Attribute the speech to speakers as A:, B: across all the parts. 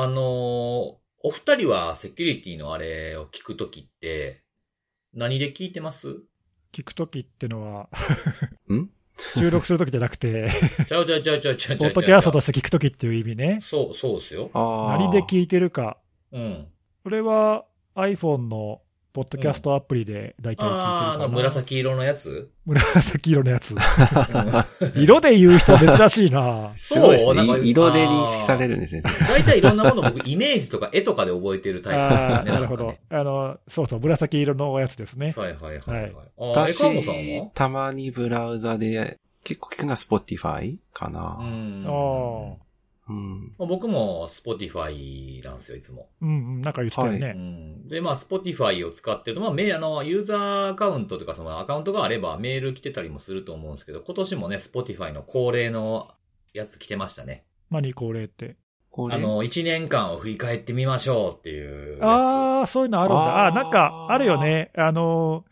A: あのーお二人はセキュリティのあれを聞くときって、何で聞いてます？
B: 聞くときってのは、
C: ん？
B: 収録するときじゃなくて、
A: ちゃうちゃうちゃうちゃうちゃう。
B: ポッドキャストとして聞くときっていう意味ね。
A: そう、そうですよ。
C: ああ。
B: 何で聞いてるか。
A: うん。
B: これは iPhone のポッドキャストアプリで大体聞いてる
A: ああ、あ。紫色のやつ？
B: 紫色のやつ。
A: う ん
B: 色で言う人珍しいな
A: そうなんか
C: ね。い色で認識されるんですね。
A: 大体いろんなもの僕、イメージとか絵とかで覚えてるタイプですよね。
B: なるほど。あの、そうそう、紫色のやつですね。
A: はいはいはいはい。
C: 私
A: は、
C: たまにブラウザで、結構聞くのは Spotify かな。
A: うん
B: ああ。
C: うん。
A: まあ僕も Spotify なんですよ、いつも。
B: うんうん、なんか言ってたよ
A: う
B: ね。
A: ん。で、まあ、Spotify を使ってると、まあ、メあの、ユーザーアカウントとか、そのアカウントがあればメール来てたりもすると思うんですけど、今年もね、Spotify の恒例のやつ来てましたね。
B: 何これって？
A: あの、1年間を振り返ってみましょうっていうやつ。
B: ああ、そういうのあるんだ。ああなんか、あるよね。あの、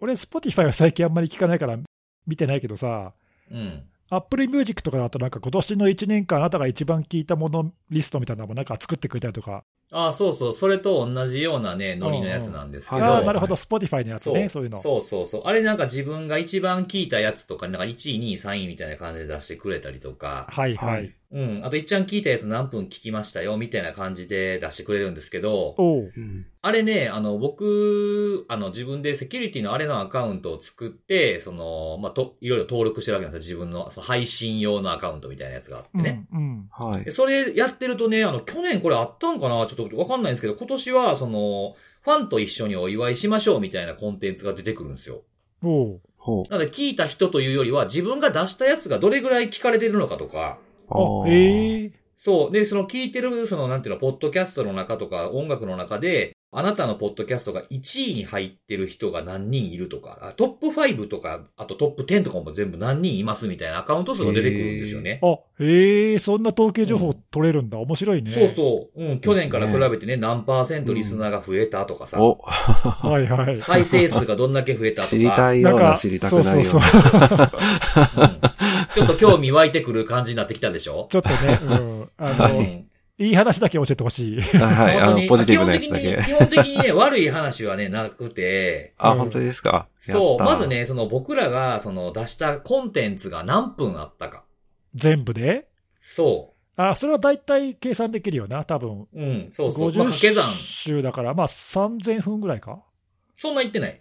B: 俺、Spotify は最近あんまり聞かないから見てないけどさ、
A: うん。
B: Apple Music とかだとなんか今年の1年間あなたが一番聞いたものリストみたいなのもなんか作ってくれたりとか。
A: ああ、そうそう。それと同じようなね、ノリのやつなんですけど。
C: うんうん
B: ああ、なるほど、Spotify のやつね、そういうの。
A: そうそうそう。あれなんか自分が一番聞いたやつとか、なんか1位、2位、3位みたいな感じで出してくれたりとか。
B: はいは
C: はいい。
A: うん。あと、いっちゃん聞いたやつ何分聞きましたよ、みたいな感じで出してくれるんですけど。あれね、あの、僕、あの、自分でセキュリティのあれのアカウントを作って、その、まあ、と、いろいろ登録してるわけなんですよ。自分の、その配信用のアカウントみたいなやつがあって
B: うん、
A: ね。
B: うん。
C: はい
A: で。それやってるとね、あの、去年これあったんかなちょっとわかんないんですけど、今年は、その、ファンと一緒にお祝いしましょうみたいなコンテンツが出てくるんですよ。
B: おう。
C: ほう。
A: なので、聞いた人というよりは、自分が出したやつがどれぐらい聞かれてるのかとか、
B: あ
C: ー、
B: ええ
A: そう。で、その聞いてる、その、なんていうの、ポッドキャストの中とか、音楽の中で、あなたのポッドキャストが1位に入ってる人が何人いるとか、あトップ5とか、あとトップ10とかも全部何人いますみたいなアカウント数が出てくるんですよね。
B: あ、ええそんな統計情報取れるんだ。面白いね。
A: そうそう。うん。去年から比べてね、何パーセントリスナーが増えたとかさ、
C: お、
B: はいはい。
A: 再生数がどんだけ増えたとか、
C: 知りたいような、知りたくないよう
B: そう
C: な。
B: そうそう。
A: うんちょっと興味湧いてくる感じになってきたでしょ？
B: ちょっとね、うん。あの、
A: うん
B: いい話だけ教えてほしい。
C: はい、あ
A: 本当に
C: の、ポジティブなやつだけ。
A: 基本的に、基本的にね、悪い話はね、なくて、
C: あ、
B: うん
C: 本当ですか？
A: そう、まず。ね、その僕らが、その出したコンテンツが何分あったか。
B: 全部で？
A: そ
B: あ、それは大体計算できるよな、多分。
A: う。うん、そうそう。まあ、
B: 50
A: 掛け算。
B: 週だから、まあ3000分ぐらいか？
A: そんな言ってない。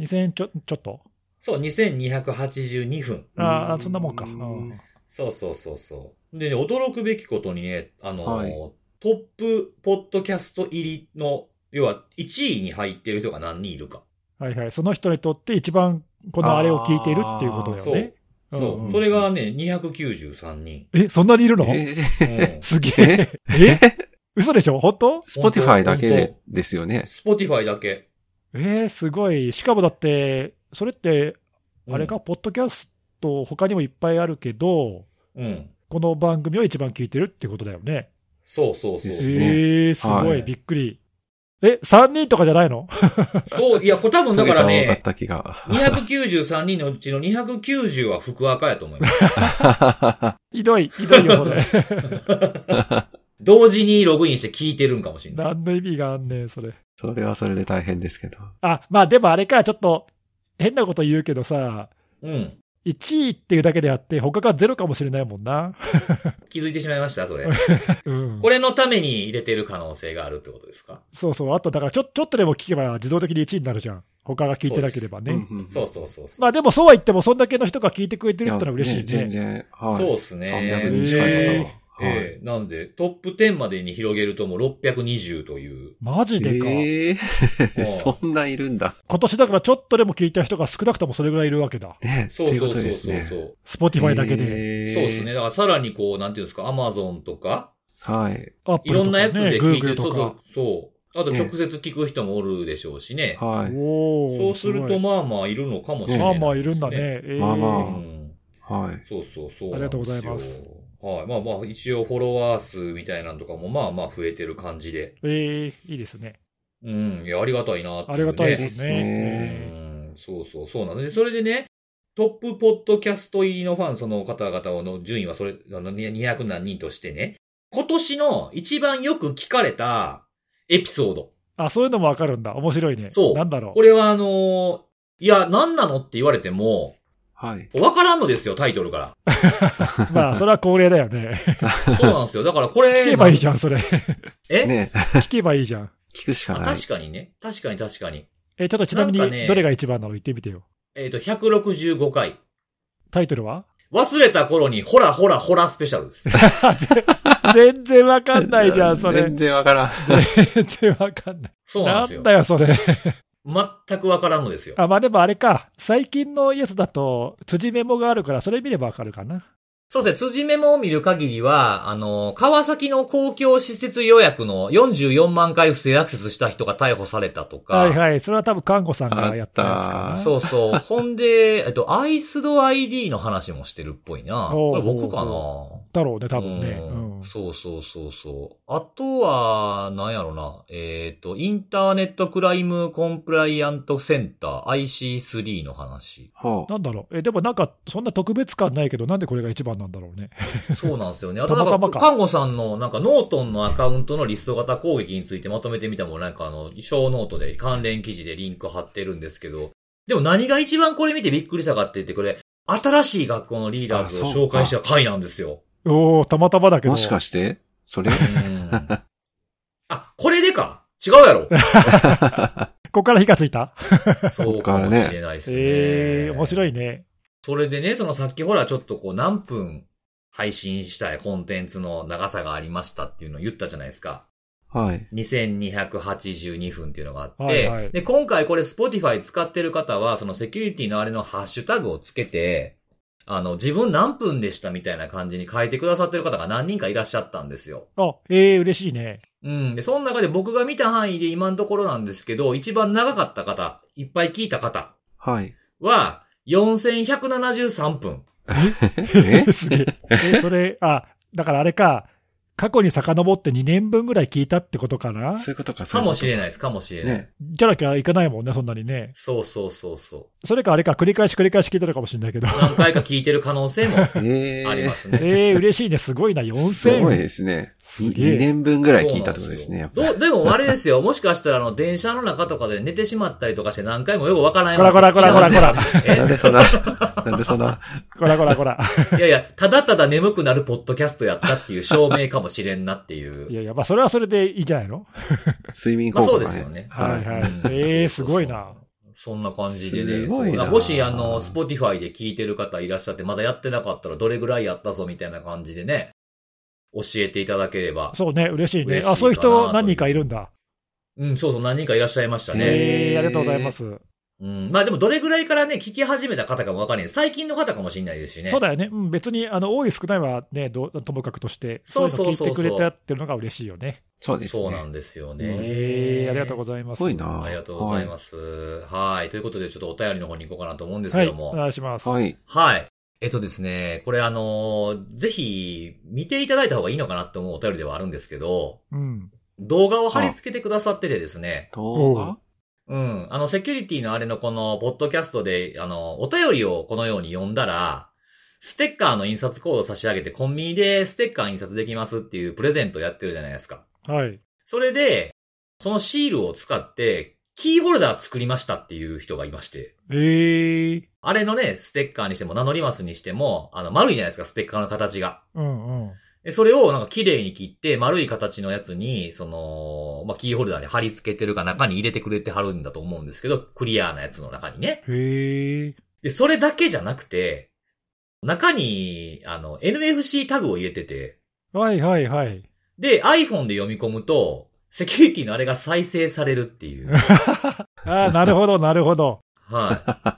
B: ?2000 ちょ、ちょっと？
A: そう、2282分。
B: ああ、そんなもんか。
C: う
B: うんん
A: そうそうそうそう。でね、驚くべきことにね、あの、
C: はい
A: トップポッドキャスト入りの、要は1位に入ってる人が何人いるか。
B: はいはい。その人にとって一番このあれを聞いているっていうことだよ
A: そう。
B: ね。
A: そう。
B: うんうん
A: それがね、293人。
B: え、そんなにいるの？
C: え
A: うん
B: すげえ。え？嘘でしょ？本当？
C: Spotify だけでですよね。
A: スポティファイだけ。
B: えー、すごい。しかもだって、それって、
A: うん
B: あれか、ポッドキャスト他にもいっぱいあるけど、
A: うん。
B: この番組を一番聞いてるってことだよね。
A: そうそうそう。
B: えー、すご
C: はい
B: い、びっくり。え、3人とかじゃないの？
A: そう、いや、これ多分 だから
C: 多かっ
A: ね、
C: た気が。
A: 293人のうちの290は福赤やと思います。
B: ひどい、ひどいよ、それ。
A: 同時にログインして聞いてるんかもしれない。
B: 何の意味があんねん、それ。
C: それはそれで大変ですけど。
B: あ、まあでもあれか、ちょっと、変なこと言うけどさ、
A: うん。
B: 1位っていうだけであって、他がゼロかもしれないもんな。
A: 気づいてしまいました、それ。
B: うん。
A: これのために入れてる可能性があるってことですか？
B: そうそう。あと、だからちょ、ちょっとでも聞けば自動的に1位になるじゃん。他が聞いてなければね。
A: そうそうそう。
B: まあでもそうは言っても、そんだけの人が聞いてくれてるってのは嬉しいね。
C: 全然、はい。
A: そうっすね
C: 300人近い方
B: へ
C: は。はい
A: ええなんで、トップ10までに広げるともう620という。
B: マジでか。
C: ええ
A: うん
C: そんないるんだ。
B: 今年だからちょっとでも聞いた人が少なくともそれぐらいいるわけだ。
C: ね
A: そう
C: っていうこと
A: そうそうそう
C: ですね。
A: そう。
B: Spotify だけで。
C: で
A: そうですね。。だからさらにこう、なんていうんですか、アマゾンとか、
C: はい。
B: Apple とかね
A: いろんなやつで聞いてる。そうそう。そう。あと直接聞く人もおるでしょうしね。
C: はい。
B: おー
A: そうすると、まあまあいるのかもしれない、
B: まあまあいるんだね。。えー
C: まあまあ
A: うん。
C: はい。
A: そうそうそう。
B: ありがとうございます
A: す。はい。まあまあ、一応フォロワー数みたいなのとかもまあまあ増えてる感じで。
B: えーいいですね。
A: うん。いや、ありがたいなってうね
B: ありがたいで
C: ですす
B: ね。
C: ね
A: うん。そうそう、そうなので、それでね、トップポッドキャスト入りのファン、その方々の順位はそれ、あの、200何人としてね、今年の一番よく聞かれたエピソード。
B: あ、そういうのもわかるんだ。面白いね。
A: そう
B: なんだろ
A: これはあのーいや、何なのって言われても、
C: はい。
A: わからんのですよ、タイトルから。
B: う。まあ、それは恒例だよね。
A: そうなんですよ。だからこれ。
B: 聞けばいいじゃん、それ。
A: え、
C: ね
B: 聞けばいいじゃん。
C: 聞くしか
A: あ
C: ない。
A: 確かにね。確かに確かに。
B: え、ちょっとちなみにどれが一番なの言ってみてよ。
A: えっ、と、165回。
B: タイトルは？
A: 忘れた頃に、ほらほらほらスペシャルです。
B: 全然わかんないじゃん、それ
C: 全。然わからん。
B: 全然わかんない。
A: そうなんですよ
B: なん。だよ、それ。
A: 全くわからんのですよ。
B: あ、まあでもあれか。最近のやつだと、辻メモがあるから、それ見ればわかるかな。
A: そうですね、辻メモを見る限りは、あの、川崎の公共施設予約の44万回不正アクセスした人が逮捕されたとか、
B: はいはい。それは多分、看護さんがやったやつかな。
C: あった
A: そうそう。ほんで、えっと、アイスド ID の話もしてるっぽいな。これ僕かな
B: だろうね、多分ね。
A: う
B: うんん。
A: そうそうそうそう。あとは、なんやろな。えっ、と、 Internet Crime Complaint Center IC3 の話。
C: ほう。
B: なんだろう。え、でもなんか、そんな特別感ないけど、なんでこれが一番なんだろうね。
A: そうなんですよね。あとなんか、
B: たまたまか
A: 看護さんのなんか Norton のアカウントのリスト型攻撃についてまとめてみたもんなんかあの、ショーノートで関連記事でリンク貼ってるんですけど、でも何が一番これ見てびっくりしたかって言ってこれ、新しい学校のリーダーズを紹介した回なんですよ。
B: おー、たまたまだけど。
C: もしかして？それ？
A: うんあ、これでか？違うやろ
B: ここから火がついた？
A: そうかもしれないですね。
B: えー、面白いね。
A: それでね、そのさっきほらちょっとこう何分配信したいコンテンツの長さがありましたっていうのを言ったじゃないですか。
C: はい。
A: 2282分っていうのがあって、
B: はいはい
A: で、今回これ Spotify 使ってる方は、そのセキュリティのあれのハッシュタグをつけて、あの、自分何分でしたみたいな感じに書いてくださってる方が何人かいらっしゃったんですよ。
B: あ、えー、嬉しいね。
A: うん。で、その中で僕が見た範囲で今のところなんですけど、一番長かった方、いっぱい聞いた方
C: はい。
A: は、4173分。
C: え？
B: す げえ？え、それ、あ、だからあれか、過去に遡って2年分ぐらい聞いたってことかな？
C: そういうことか、
A: かもしれない
C: い
A: です、かもしれない。
C: ね。
B: じゃなきゃいかないもんね、そんなにね。
A: そうそうそうそ
B: それかあれか、繰り返し繰り返し聞いてるかもしれないけど。
A: う。何回か聞いてる可能性も
C: ええ
A: ありますね。
B: えー、嬉しいね。すごいな、4000。
C: すごいですね。
B: すげえ
C: 2年分ぐらい聞いたってことですね、やっぱり。
A: どうでもあれですよ。もしかしたらあの、電車の中とかで寝てしまったりとかして何回もよくわからない
B: こらこらこらこらこら。
C: なんでそんな、なんでそんな、
B: こらこらこら。
A: いやいや、ただただ眠くなるポッドキャストやったっていう証明かもしれんなっていう。
B: いやいや、まあそれはそれでいいんじゃないの？
C: 睡眠
A: まあ
C: 効果がね。
A: そうですよね。
B: はいはい
A: うん
B: えーすごいな。
A: そんな感じでね。
C: すごいな
A: そうもしあの、 Spotify で聞いてる方いらっしゃって、まだやってなかったらどれぐらいやったぞみたいな感じでね、教えていただければ。
B: そうね、嬉しいね。あ、そういう人何人かいるんだ。
A: うん、そうそう、何人かいらっしゃいましたね。
B: えー、ありがとうございます。
A: うん。まあでもどれぐらいからね、聞き始めた方かもわかんない。最近の方かもしれないですしね。
B: そうだよね。うん、別に、あの、多い少ないはね、どうともかくとして、そういうの聞いてくれてやってるのが嬉しいよね。
C: そうですね。
A: そうなんですよね。
B: えー、ありがとうございます。
C: すごいな。
A: ありがとうございます。はい。ということで、ちょっとお便りの方に行こうかなと思うんですけ
B: はい、
A: ども。
B: お願いします。
C: はい。
A: はい。えっとですね、これあのーぜひ、見ていただいた方がいいのかなと思うお便りではあるんですけど、
B: うん。
A: 動画を貼り付けてくださっててですね、
C: 動画？
A: うん。あの、セキュリティのあれのこの、ポッドキャストで、あの、お便りをこのように読んだら、ステッカーの印刷コードを差し上げて、コンビニでステッカー印刷できますっていうプレゼントをやってるじゃないですか。
B: はい。
A: それで、そのシールを使って、キーホルダー作りましたっていう人がいまして。
B: えー、
A: あれのね、ステッカーにしても、名乗りますにしても、あの、丸いじゃないですか、ステッカーの形が。
B: うんうん。
A: でそれをなんか綺麗に切って、丸い形のやつに、その、まあ、キーホルダーに貼り付けてるか中に入れてくれて貼るんだと思うんですけど、クリアなやつの中にね。
B: へー。
A: で、それだけじゃなくて、中に、あの、NFC タグを入れてて、
B: はいはいはい。
A: で、iPhone で読み込むと、セキュリティのあれが再生されるっていう。
B: ああ、なるほど、なるほど。
A: はい。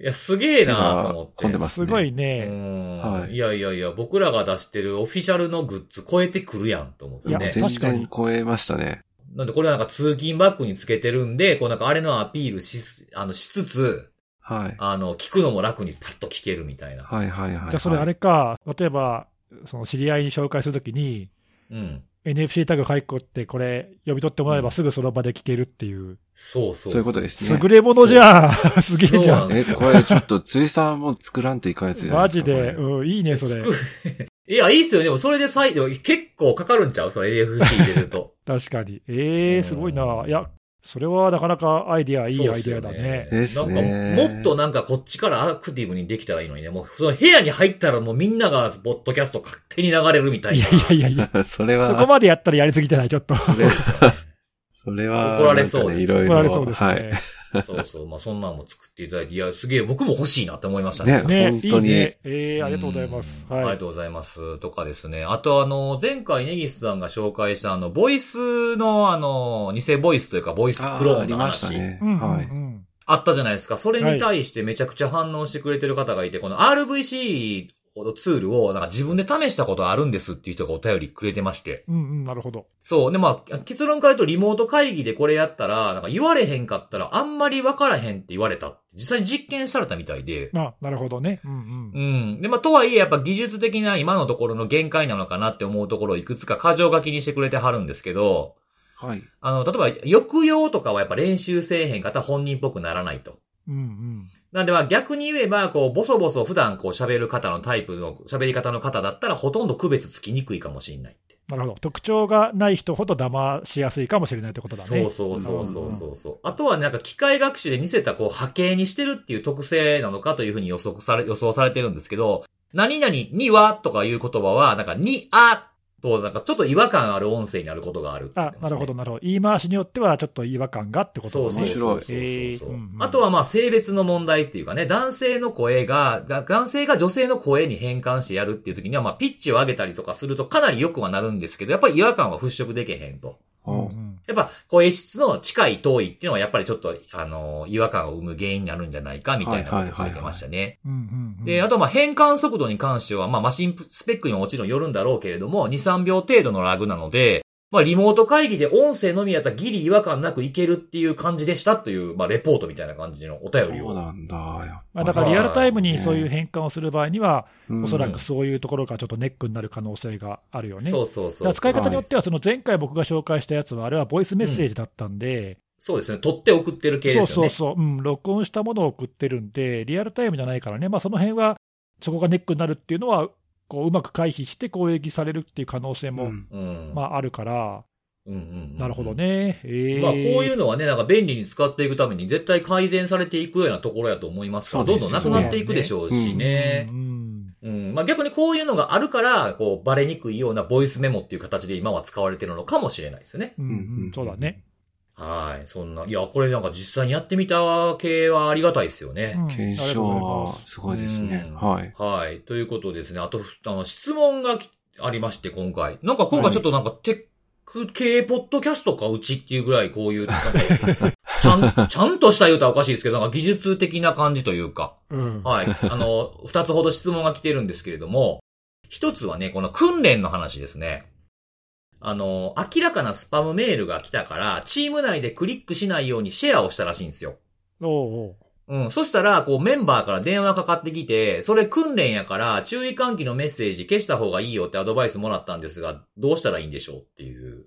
A: いや、すげえなと思って。
C: 混んでますね。
B: すごいうね。
A: ん、
C: はい
A: い。やいやいや、僕らが出してるオフィシャルのグッズ超えてくるやんと思って
B: いや
A: ね。
C: 全
B: 確かに
C: 然超えましたね。
A: なんでこれはなんか通勤バッグにつけてるんで、こうなんかあれのアピールしす、あの、しつつ、
C: はい。
A: あの、聞くのも楽にパッと聞けるみたいな。
C: はいはいはい。
B: じゃあそれあれか、例えば、その知り合いに紹介するときに、
A: うん。
B: NFC タグ入っこって、これ読み取ってもらえばすぐその場で聞けるっていう。
A: そうそう。
C: そういうことですね。
B: 優れものじゃんすげえじゃん
C: え、これちょっと、ついさんも作らんといかんやつじゃない
B: マ。ジで、うん、いいね、それ。
A: 作いや、いいっすよ。でもそれで最、でも結構かかるんちゃう？その LFC 入れると。
B: 確かに。えー、すごいな。いや、それはなかなかアイディア、いいアイディアだね。
C: ですね
A: なんか、もっとなんかこっちからアクティブにできたらいいのにね。もう、その部屋に入ったらもうみんながポッドキャスト勝手に流れるみたいな。
B: いやいやいやいや、
C: それは、
B: そこまでやったらやりすぎじゃない、ちょっと。
C: それそれは、
A: 怒られそうです
C: いろいろ。
B: 怒られそうです
C: はい。
B: ね。
A: そうそう。まあそんなんも作っていただいて、いや、すげえ僕も欲しいなって思いましたね。
C: ね
B: ね、
C: 本当に
B: いいね。えー、ありがとうございます。はい。
A: うんありがとうございます。とかですね。あとあの、前回ネギスさんが紹介したあの、ボイスのあの、偽ボイスというか、ボイスクローンの
C: あーありました
A: 話。
C: ね。はい。
B: うん
A: あったじゃないですか。それに対してめちゃくちゃ反応してくれてる方がいて、この RVC のツールをなんか自分で試したことあるんですっていう人がお便りくれてまして。
B: うんうん、なるほど。
A: そう。で、まあ、結論から言うとリモート会議でこれやったら、なんか言われへんかったらあんまり分からへんって言われた。実際に実験されたみたいで。
B: あ、なるほどね。うんうん
A: う。ん。で、まあ、とはいえ、やっぱ技術的な今のところの限界なのかなって思うところをいくつか箇条書きにしてくれてはるんですけど、
C: はい。
A: あの、例えば、抑揚とかはやっぱ練習せえへん方本人っぽくならないと。
B: うんうん。
A: なんでまあ逆に言えば、こう、ボソボソ普段こう喋る方のタイプの喋り方の方だったらほとんど区別つきにくいかもしれないって。
B: なるほど。特徴がない人ほど騙しやすいかもしれないってことだね。
A: そうそうそうそうそうそう。あとはなんか機械学習で似せたこう波形にしてるっていう特性なのかというふうに予測され、予想されてるんですけど、何々にはとかいう言葉は、なんかにあとなんかちょっと違和感ある音声になることがあるって言っ
B: あなるほど、なるほど。言い回しによってはちょっと違和感がってことだね。
A: そうそうそう。そうそう
B: えーうんうん。
A: あとはまあ性別の問題っていうかね、男性の声が、が男性が女性の声に変換してやるっていう時にはまあピッチを上げたりとかするとかなり良くはなるんですけど、やっぱり違和感は払拭できへんと。
B: うん。う
C: お
B: ん
A: やっぱ声質の近い遠いっていうのはやっぱりちょっと、あの、違和感を生む原因になるんじゃないかみたいなことを書いてましたね。で、あとまあ変換速度に関しては、まあマシンスペックにももちろんよるんだろうけれども、2、3秒程度のラグなので、まあリモート会議で音声のみやったらギリ違和感なくいけるっていう感じでしたという、まあレポートみたいな感じのお便りを。
C: そうなんだ。
B: まあ、だからリアルタイムにそういう
C: ね
B: 変換をする場合には、
C: うん
B: おそらくそういうところがちょっとネックになる可能性があるよね。
A: そうそうそう。
B: 使い方によっては、その前回僕が紹介したやつは、あれはボイスメッセージだったんで、
A: そうですね。取って送ってる系
B: そう
A: ですよね。
B: そうそう、うん、録音したものを送ってるんで、リアルタイムじゃないからね、まあ、その辺は、そこがネックになるっていうのは、こううまく回避して攻撃されるっていう可能性も。まあ、あるから、
A: うんうんうんうん
B: なるほど。ね。えー
A: まあこういうのはね、なんか便利に使っていくために絶対改善されていくようなところやと思いますから、どん
C: そうですよね
A: どんなくなっていくでしょうしね。
B: うん
A: うん。まあ逆にこういうのがあるから、こう、バレにくいようなボイスメモっていう形で今は使われてるのかもしれないですね。
B: うんうんそうだね。
A: はい。そんな、いや、これなんか実際にやってみた系はありがたいですよね。
B: うん
C: 検証はすごいですね
A: う。ん
C: はい。
A: はい。ということですね。あと、あの、質問がきありまして、今回。なんか今回ちょっとなんか、テック系ポッドキャストかうちっていうぐらいこういう、なんか ちゃん、ちゃんとした言うたらおかしいですけど、なんか技術的な感じというか。
B: うん
A: はい。あの、二つほど質問が来てるんですけれども、一つはね、この訓練の話ですね。あの、明らかなスパムメールが来たから、チーム内でクリックしないようにシェアをしたらしいんですよ。
B: おうおう
A: うん。そしたら、こう、メンバーから電話かかってきて、それ訓練やから、注意喚起のメッセージ消した方がいいよってアドバイスもらったんですが、どうしたらいいんでしょうっていう。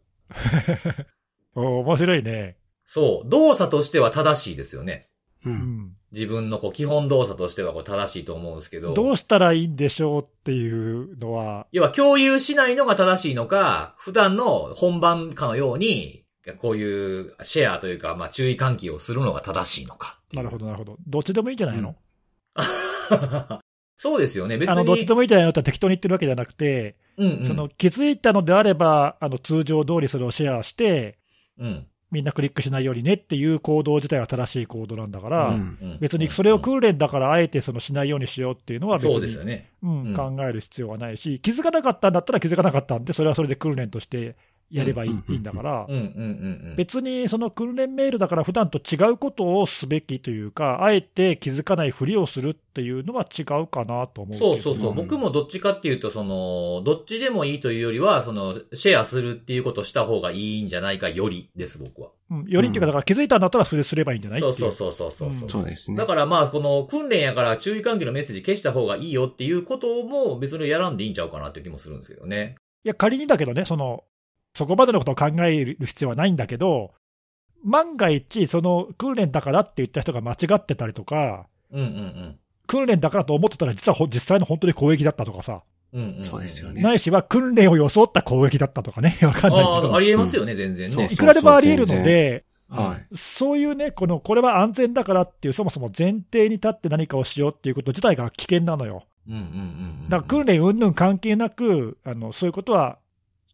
B: おう面白いね。
A: そう。動作としては正しいですよね。
C: う。
B: うんん
A: 自分のこう、基本動作としてはこう正しいと思うんですけど。
B: どうしたらいいんでしょうっていうのは、
A: 要は共有しないのが正しいのか、普段の本番かのように、こういうシェアというか、まあ注意喚起をするのが正しいのかいう
B: なるほど、なるほど。どっちでもいいんじゃないの、
A: そうですよね。別に。
B: あのどっちでもいいんじゃないの？って適当に言ってるわけじゃなくて、
A: うんうん、
B: その気づいたのであれば、あの通常通りそれをシェアして、
A: うん。
B: みんなクリックしないようにねっていう行動自体は正しい行動なんだから、別にそれを訓練だから、あえてそのしないようにしようっていうのは別に、考える必要はないし、気づかなかったんだったら気づかなかったんで、それはそれで訓練としてやればいい,、
C: うん
B: いいんだから
A: うん、うんうんうん。
B: 別にその訓練メールだから、普段と違うことをすべきというか、あえて気づかないふりをするっていうのは違うかなと思う
A: そうそうそう。
C: うん
A: 僕もどっちかっていうと、その、どっちでもいいというよりは、その、シェアするっていうことをした方がいいんじゃないかよりです、僕は。
B: うんよりっていうか、だから気づいたんだったらそれすればいいんじゃない。
A: そうそうそうそうそう。
B: うん
C: そうですね
A: だ。からまあ、この訓練やから注意喚起のメッセージ消した方がいいよっていうことも別にやらんでいいんちゃうかなっていう気もするんですけどね。
B: いや、仮にだけどね、その、そこまでのことを考える必要はないんだけど、万が一、その訓練だからって言った人が間違ってたりとか、
A: うんうんうん。
B: 訓練だからと思ってたら、実はほ実際の本当に攻撃だったとかさ、
A: うん
C: そうですよね
B: ないしは訓練を装った攻撃だったとかね、わかんないけ
A: ああ、
B: ど
A: あ。りえますよね、全然ね。
B: いくらでもあり得るので、
C: はい。
B: そういうね、この、これは安全だからっていう、そもそも前提に立って何かをしようっていうこと自体が危険なのよ。
A: うんうんうんうん。
B: だから訓練云々関係なく、あの、そういうことは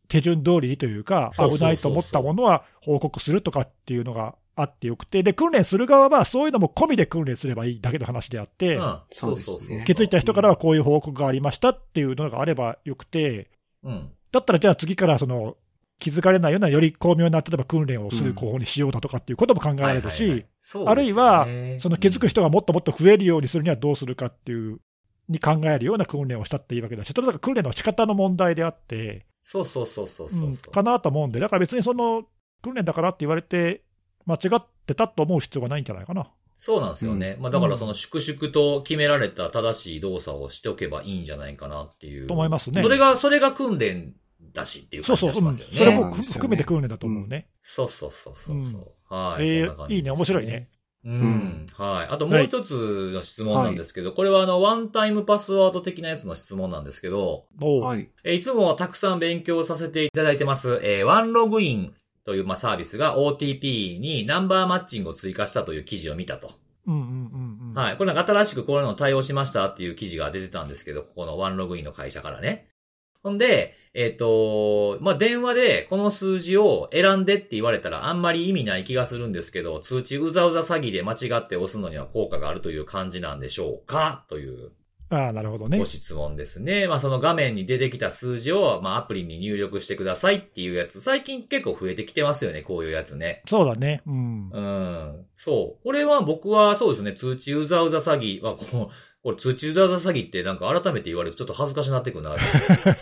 B: 手順通りにというか、
A: そうそうそうそう。
B: 危ないと思ったものは報告するとかっていうのがあってよくて、で、訓練する側はそういうのも込みで訓練すればいいだけの話であって、
A: うん、
C: そうですね。
B: 気づいた人からはこういう報告がありましたっていうのがあればよくて、
A: うん。
B: だったらじゃあ次からその、気づかれないようなより巧妙な、例えば訓練をする方法にしようだとかっていうことも考えられるし、あるいは、その気づく人がもっともっと増えるようにするにはどうするかっていう、に考えるような訓練をしたっていいわけだし、それだから訓練の仕方の問題であって、
A: そうそうそうそうそうう。
B: ん、かなと思うんで、だから別にその訓練だからって言われて、間違ってたと思う必要がないんじゃないかな。
A: そうなんですよね。まあだからその粛々と決められた正しい動作をしておけばいいんじゃないかなっていう。
B: と思いますね
A: それが、それが訓練だしっていう
B: そうそう、うん
A: 感じがしますよね。
B: それも
C: そうなんですよね
B: 含めて訓練だと思うね。
A: そうそうそうそうそう。はい。
B: えーいいね、面白いね。。
A: うん。はい。あともう一つの質問なんですけど、これはあの、ワンタイムパスワード的なやつの質問なんですけど、
C: はい。
A: えーいつもたくさん勉強させていただいてます、えーワンログインというまあサービスが OTP にナンバーマッチングを追加したという記事を見たと。
B: うんうんうんうん。
A: はい。これなんか新しくこういうのを対応しましたっていう記事が出てたんですけど、ここのワンログインの会社からね。ほんで、えっ、と、まあ、電話でこの数字を選んでって言われたらあんまり意味ない気がするんですけど、通知うざうざ詐欺で間違って押すのには効果があるという感じなんでしょうか？という
B: ああ、なるほどね
A: ご。質問ですね。まあ、その画面に出てきた数字を、まあ、アプリに入力してくださいっていうやつ、最近結構増えてきてますよね、こういうやつね。
B: そうだね。うん。
A: うん。そう。これは僕はそうですね、通知うざうざ詐欺。まあ、この、これ通知うざうざ詐欺ってなんか改めて言われるとちょっと恥ずかしなってくるなって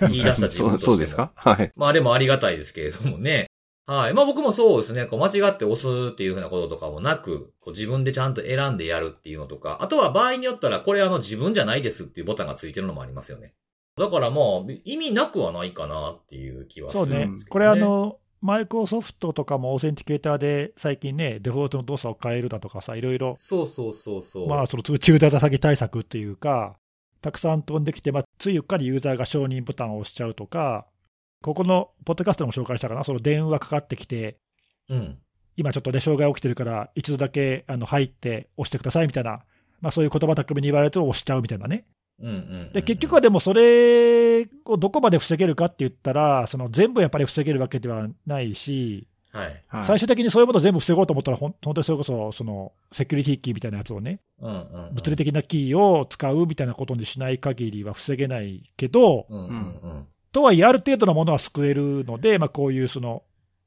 A: 言い出した自分
C: そう、
A: としても
C: そうですか？はい。
A: まあでもありがたいですけれどもね。はい。まあ僕もそうですね、こう間違って押すっていうふうなこととかもなく、こう自分でちゃんと選んでやるっていうのとか、あとは場合によったらこれあの自分じゃないですっていうボタンがついてるのもありますよね。だからまあ意味なくはないかなっていう気はす
B: そうね
A: るんですけど、ね。。
B: これあ、の、マイクロソフトとかもオーセンティケーターで最近ね、デフォルトの動作を変えるだとかさ、いろいろ、
A: そうそうそうそう。
B: まあ、その通知ユーザー詐欺対策っていうか、たくさん飛んできて、まあ、ついうっかりユーザーが承認ボタンを押しちゃうとか、ここのポッドキャストでも紹介したかな、その電話かかってきて、
A: うん。
B: 今ちょっとね、障害起きてるから、一度だけあの入って押してくださいみたいな、まあ、そういう言葉巧みに言われると押しちゃうみたいなね。
A: うんうんうんうん。
B: で、結局はでもそれをどこまで防げるかって言ったら、その全部やっぱり防げるわけではないし、
A: はい。
C: はい。
B: 最終的にそういうものを全部防ごうと思ったら、本当にそれこそ、そのセキュリティキーみたいなやつをね、
A: うんうんうん。
B: 物理的なキーを使うみたいなことにしない限りは防げないけど、
A: うんうんうん。
B: とはいえ、ある程度のものは救えるので、まあ、こういうその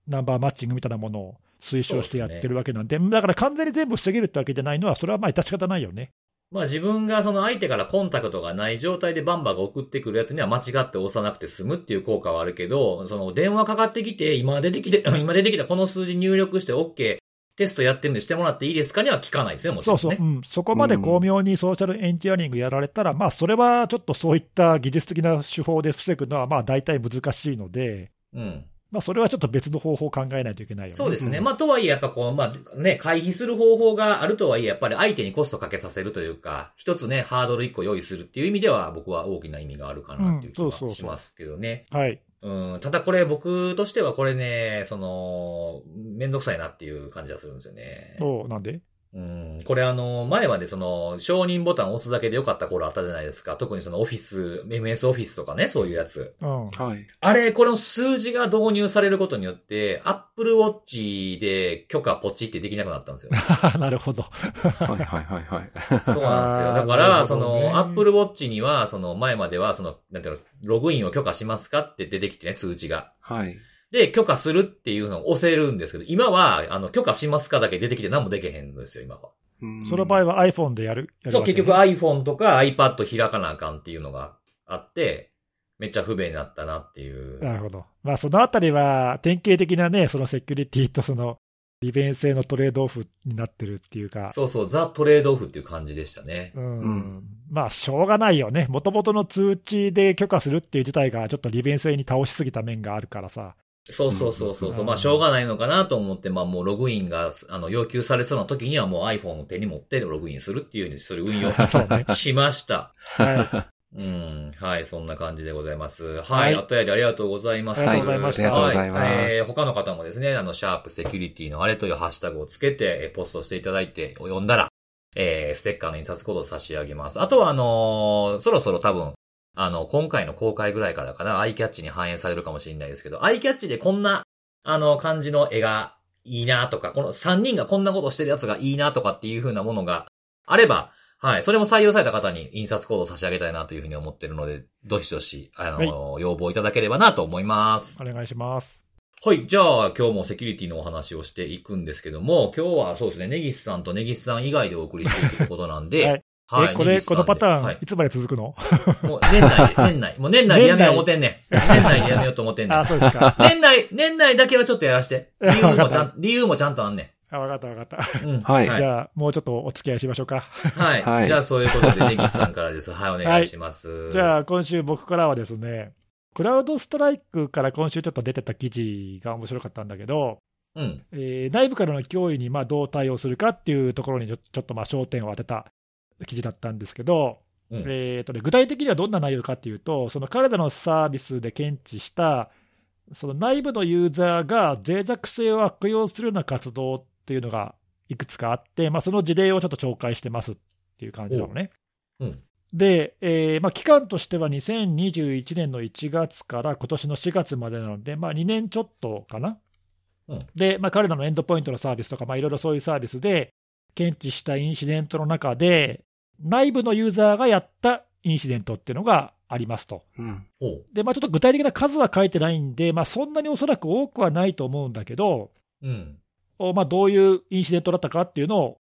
B: ナンバーマッチングみたいなものを推奨してやってるわけなんで、だから完全に全部防げるってわけじゃないのは、それはまあ致し方ないよね。
A: まあ自分がその相手からコンタクトがない状態でバンバーが送ってくるやつには間違って押さなくて済むっていう効果はあるけど、その電話かかってきて、今出てきて、今出てきたこの数字入力して OK、テストやってるんでしてもらっていいですかには聞かないですよ、もちろん、ね。
B: そうそう、うん、そこまで巧妙にソーシャルエンジニアリングやられたら、まあ、それはちょっとそういった技術的な手法で防ぐのは、まあ、大体難しいので、
A: うん。
B: まあ、それはちょっと別の方法を考えないといけないよね。
A: そうですね。
C: うん
A: まあとはいえ、やっぱこう、まあね、回避する方法があるとはいえ、やっぱり相手にコストかけさせるというか、一つね、ハードル一個用意するっていう意味では、僕は大きな意味があるかなっていう気
B: うんそうそうそう
A: はしますけどね。
B: はい。
A: うん、ただこれ僕としてはこれね、その、めんどくさいなっていう感じがするんですよね。
B: そう、なんで？
A: うん、これあの、前までその、承認ボタンを押すだけでよかった頃あったじゃないですか。特にそのオフィス、MS オフィスとかね、そういうやつ。
B: うん。
C: はい。
A: あれ、この数字が導入されることによって、Apple Watch で許可ポチってできなくなったんですよ。
B: なるほど。
C: はいはいはいはい。
A: そうなんですよ。だから、その、Apple Watch には、その前までは、その、なんていうの、ログインを許可しますかって出てきてね、通知が。
C: はい。
A: で、許可するっていうのを押せるんですけど、今は、あの、許可しますかだけ出てきて何もできへんのですよ、今は。
C: うん
B: その場合は iPhone でやる。やる
A: そう、結局 iPhone とか iPad 開かなあかんっていうのがあって、めっちゃ不便になったなっていう。
B: なるほど。まあ、そのあたりは、典型的なね、そのセキュリティとその、利便性のトレードオフになってるっていうか、
A: そうそう、ザ・トレードオフっていう感じでしたね。
B: うん
C: うん
B: まあ、しょうがないよね。もともとの通知で許可するっていう自体が、ちょっと利便性に倒しすぎた面があるからさ。
A: そうそうそうそう。
B: うん
A: まあ、しょうがないのかなと思って、まあ、もうログインが、あの、要求されそうな時にはもう iPhone を手に持ってログインするっていうふうにする運用
B: そうね。
A: しました。
B: は
A: うん。はい、そんな感じでございます。はい。
B: はい
A: あとやりありがとうございます。
B: ありがとうございました。
A: はいえー他の方もですね、あの、シャープセキュリティのあれというハッシュタグをつけて、えーポストしていただいて、読んだら、えーステッカーの印刷コードを差し上げます。あとは、あのーそろそろ多分、あの、今回の公開ぐらいからかな、アイキャッチに反映されるかもしれないですけど、アイキャッチでこんな、あの、感じの絵がいいなとか、この3人がこんなことしてるやつがいいなとかっていう風なものがあれば、はい。それも採用された方に印刷コードを差し上げたいなというふうに思ってるので、どしどし、あの、要望いただければなと思います。
B: お願いします。
A: はい。じゃあ、今日もセキュリティのお話をしていくんですけども、今日はそうですね、ネギスさんとネギスさん以外でお送りしていくということなんで、
B: はい
A: はい。
B: え、これ、このパターン、
A: はい
B: い、つまで続くの？
A: もう年内で、年内。もう年内でやめよう思ってんねん。年内でやめようと思ってんねん
B: あ、。そうですか。
A: 年内、年内だけはちょっとやらして。理由もちゃん、理由もちゃんとあんね
B: あ、わかったわかった。
A: ん。うん。
C: はい
B: じゃあ、もうちょっとお付き合いしましょうか。
A: はい。
C: はい
A: じゃあ、そういうことで、ネギスさんからです。はい、お願いします。
B: じゃあ、今週僕からはですね、クラウドストライクから今週ちょっと出てた記事が面白かったんだけど、
A: うん。
B: えー内部からの脅威にまあどう対応するかっていうところにちょちょっとまあ焦点を当てた記事だったんですけど、
A: うん
B: えーとね、具体的にはどんな内容かっていうと、その彼らのサービスで検知した、その内部のユーザーが脆弱性を悪用するような活動っていうのがいくつかあって、まあ、その事例をちょっと紹介してますっていう感じなのね。
A: うん。
B: で、えーまあ、期間としては2021年の1月から今年の4月までなので、まあ、2年ちょっとかな。
A: うん
B: で、まあ、彼らのエンドポイントのサービスとか、まあ、いろいろそういうサービスで検知したインシデントの中で、内部のユーザーがやったインシデントっていうのがありますと。
C: うん。
B: で、まあ、ちょっと具体的な数は書いてないんで、まあ、そんなにおそらく多くはないと思うんだけど、
A: うん。
B: おまあ、どういうインシデントだったかっていうのを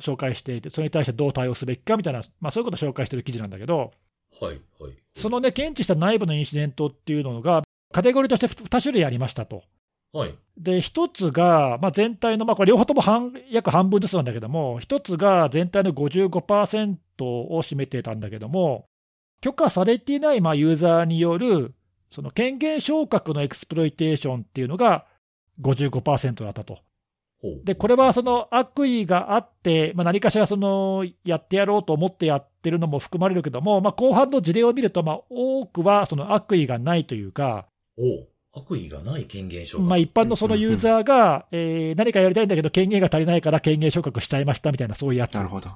B: 紹介していて、それに対してどう対応すべきかみたいな、まあ、そういうことを紹介している記事なんだけど、
A: はい、はい。
B: そのね、検知した内部のインシデントっていうのが、カテゴリーとして2種類ありましたと。
A: はい。
B: で、1つが、まあ、全体の、まあ、これ両方とも半約半分ずつなんだけども、1つが全体の55%を占めてたんだけども、許可されていないまあユーザーによる、その権限昇格のエクスプロイテーションっていうのが55%だったと。で、これはその悪意があって、まあ、何かしらそのやってやろうと思ってやってるのも含まれるけども、まあ、後半の事例を見ると、まあ、多くはその悪意がないというか。
A: 悪意がない権限証拠。
B: まあ、一般のそのユーザーが、えー何かやりたいんだけど、権限が足りないから権限昇格しちゃいましたみたいな、そういうやつ。
C: なるほど。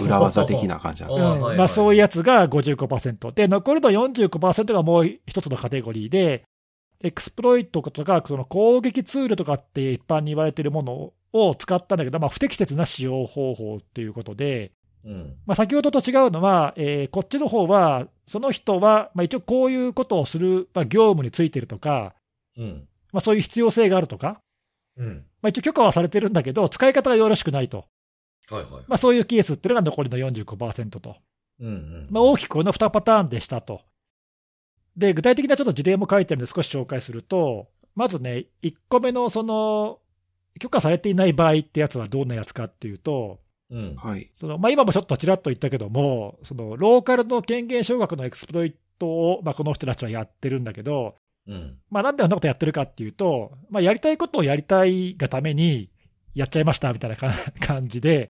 C: 裏技的な感じなんですね。
B: まあ、そういうやつが55%。で、残りの45%がもう一つのカテゴリーで、エクスプロイトとか、その攻撃ツールとかって一般に言われているものを使ったんだけど、まあ、不適切な使用方法っていうことで、
A: うん。
B: まあ、先ほどと違うのは、えーこっちの方は、その人は、まあ、一応こういうことをする、まあ、業務についてるとか、
A: うん。
B: まあ、そういう必要性があるとか、
A: うん。
B: まあ、一応許可はされてるんだけど、使い方がよろしくないと、
A: はいはい。
B: まあ、そういうケースっていうのが残りの45%と。
A: うんうん。
B: まあ、大きくこの2パターンでしたと。で、具体的なちょっと事例も書いてるんで少し紹介すると、まずね、1個目のその、許可されていない場合ってやつはどんなやつかっていうと、
A: うん。
C: はい。
B: そのまあ、今もちょっとちらっと言ったけども、そのローカルの権限奨学のエクスプロイトを、まあ、この人たちはやってるんだけど、
A: うん。
B: まあ、なんであんなことやってるかっていうと、まあ、やりたいことをやりたいがためにやっちゃいましたみたいなか 感じで、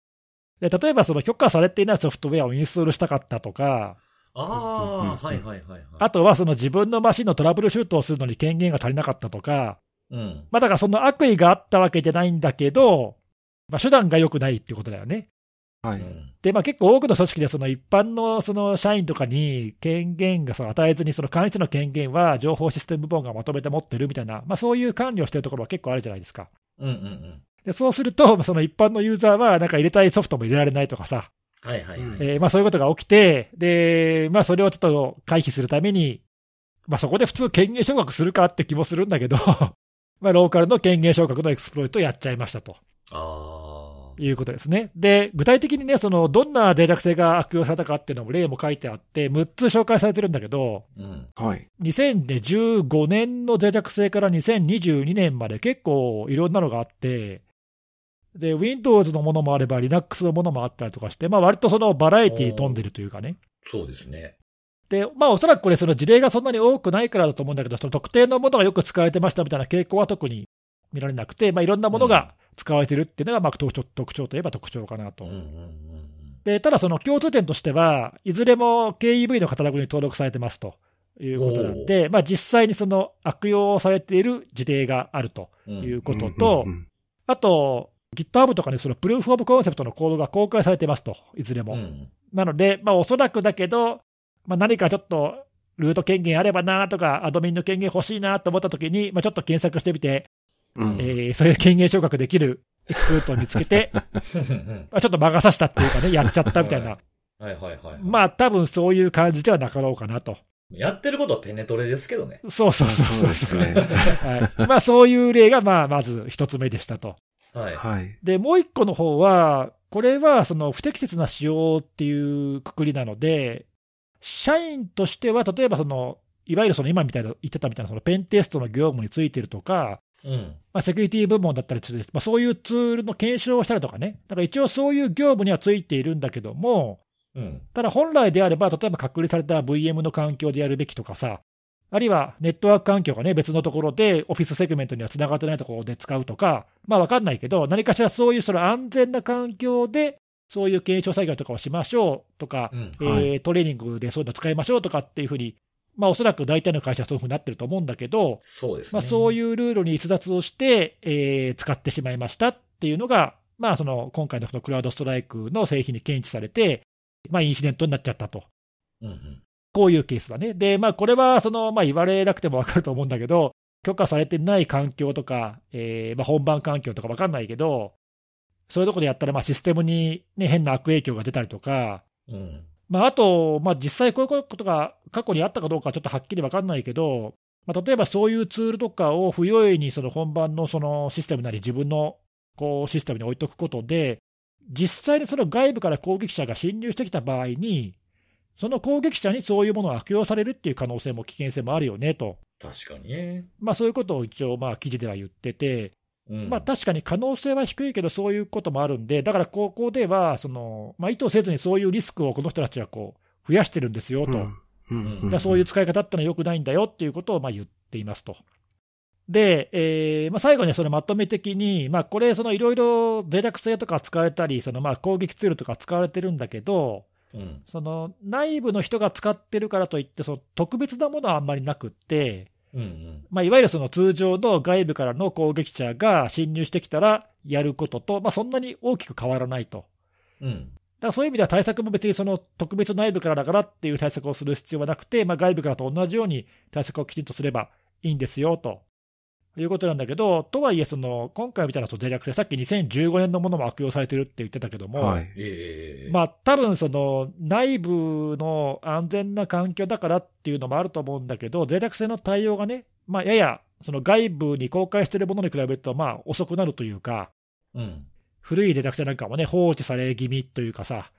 B: で例えばその許可されていないソフトウェアをインストールしたかったとか、
A: ああ、はいはいはいはい。
B: あとはその自分のマシンのトラブルシュートをするのに権限が足りなかったとか、
A: うん。
B: まあ、だからその悪意があったわけじゃないんだけど、まあ、手段が良くないってことだよね。
C: はい。
A: うん。
B: で、まあ、結構多くの組織でその一般のその社員とかに権限がその与えずに、その管理者の権限は情報システム部門がまとめて持ってるみたいな、まあ、そういう管理をしてるところは結構あるじゃないですか。
A: うんうんうん。
B: でそうすると、まあその一般のユーザーは、なんか入れたいソフトも入れられないとかさ、
A: はいはいはい。
B: えーまあ、そういうことが起きて、でまあ、それをちょっと回避するために、まあ、そこで普通、権限昇格するかって気もするんだけど、まあ、ローカルの権限昇格のエクスプロイトをやっちゃいましたと
A: ああ。
B: いうことですね。で、具体的にね、そのどんな脆弱性が悪用されたかっていうのも例も書いてあって、6つ紹介されてるんだけど、
A: うん。
C: はい。
B: 2015年の脆弱性から2022年まで結構いろんなのがあって、で、Windows のものもあれば Linux のものもあったりとかして、まあ割とそのバラエティ飛んでるというかね。
A: そうですね。
B: で、まあおそらくこれその事例がそんなに多くないからだと思うんだけど、その特定のものがよく使われてましたみたいな傾向は特に見られなくて、まあいろんなものが使われてるっていうのがまあ特徴特徴といえば特徴かなと。
A: うんうんうんうん。
B: でただ、その共通点としては、いずれも KEV のカタログに登録されてますということなんで、まあ、実際にその悪用されている事例があるということと、
C: うんうん
B: あと、GitHub とかにそのプルーフ・オブ・コンセプトのコードが公開されてますと、いずれも。
A: うん。
B: なので、まあ、おそらくだけど、まあ、何かちょっとルート権限あればなとか、アドミンの権限欲しいなと思ったときに、まあ、ちょっと検索してみて、
C: うん
B: えーそういう権限昇格できるエクスプルートを見つけて、まあ、ちょっと魔が差したっていうかね、やっちゃったみたいな、
A: はいはいはい。
B: まあ多分そういう感じではなかろうかなと。
A: やってることはペネトレですけどね。
B: そうそうそう
C: そうですね。
B: はい、まあそういう例が、まあまず一つ目でしたと。
A: はい。
C: はい。
B: で、もう一個の方は、これはその不適切な使用っていうくくりなので、社員としては、例えばその、いわゆるその今みたいな、言ってたみたいなそのペンテストの業務についてるとか、
A: うん。
B: まあ、セキュリティ部門だったりする、まあ、そういうツールの検証をしたりとかね、だから一応そういう業務にはついているんだけども、
A: うん。
B: ただ本来であれば、例えば隔離された VM の環境でやるべきとかさ、あるいはネットワーク環境がね、別のところで、オフィスセグメントにはつながってないところで使うとか、まあわかんないけど、何かしらそういうその安全な環境で、そういう検証作業とかをしましょうとか、
A: うん。
B: えー
C: はい
B: トレーニングでそういうの使いましょうとかっていうふうに、まあおそらく大体の会社はそういうふうになってると思うんだけど、
A: そうですね。
B: まあ、そういうルールに逸脱をして、えー使ってしまいましたっていうのが、まあ、その今回のそのクラウドストライクの製品に検知されて、まあ、インシデントになっちゃったと。
A: うんうん。
B: こういうケースだね。で、まあ、これはその、まあ、言われなくても分かると思うんだけど、許可されてない環境とか、えーまあ、本番環境とか分かんないけど、そういうところでやったら、まあ、システムに、ね、変な悪影響が出たりとか、
A: うん。
B: まあ、あと、まあ、実際こういうことが過去にあったかどうかはちょっとはっきり分かんないけど、まあ、例えばそういうツールとかを不用意にその本番のそのシステムなり自分のこうシステムに置いとくことで、実際にその外部から攻撃者が侵入してきた場合に、その攻撃者にそういうものを悪用されるっていう可能性も危険性もあるよねと、
A: 確かにね。
B: まあ、そういうことを一応、まあ記事では言ってて、
A: うん。
B: まあ、確かに可能性は低いけど、そういうこともあるんで、だからここではその、まあ、意図せずにそういうリスクをこの人たちはこう増やしてるんですよと、
C: うんうん
B: だからそういう使い方ってのは良くないんだよっていうことをまあ言っていますと。で、えーまあ、最後にそのまとめ的に、まあ、これ、そのいろいろ脆弱性とか使われたり、そのまあ攻撃ツールとか使われてるんだけど、
A: うん。
B: その内部の人が使ってるからといって、その特別なものはあんまりなくって、
A: うんうん。
B: まあ、いわゆるその通常の外部からの攻撃者が侵入してきたらやることと、まあ、そんなに大きく変わらないと。
A: うん。
B: だからそういう意味では対策も別にその特別内部からだからっていう対策をする必要はなくて、まあ、外部からと同じように対策をきちんとすればいいんですよということなんだけど、とはいえ、その今回みたいなその脆弱性、さっき2015年のものも悪用されてるって言ってたけども、
C: はい。
A: ええ
B: まあ多分その内部の安全な環境だからっていうのもあると思うんだけど、脆弱性の対応がね、まあ、ややその外部に公開しているものに比べると、まあ遅くなるというか、
A: うん。
B: 古い脆弱性なんかもね、放置され気味というかさ、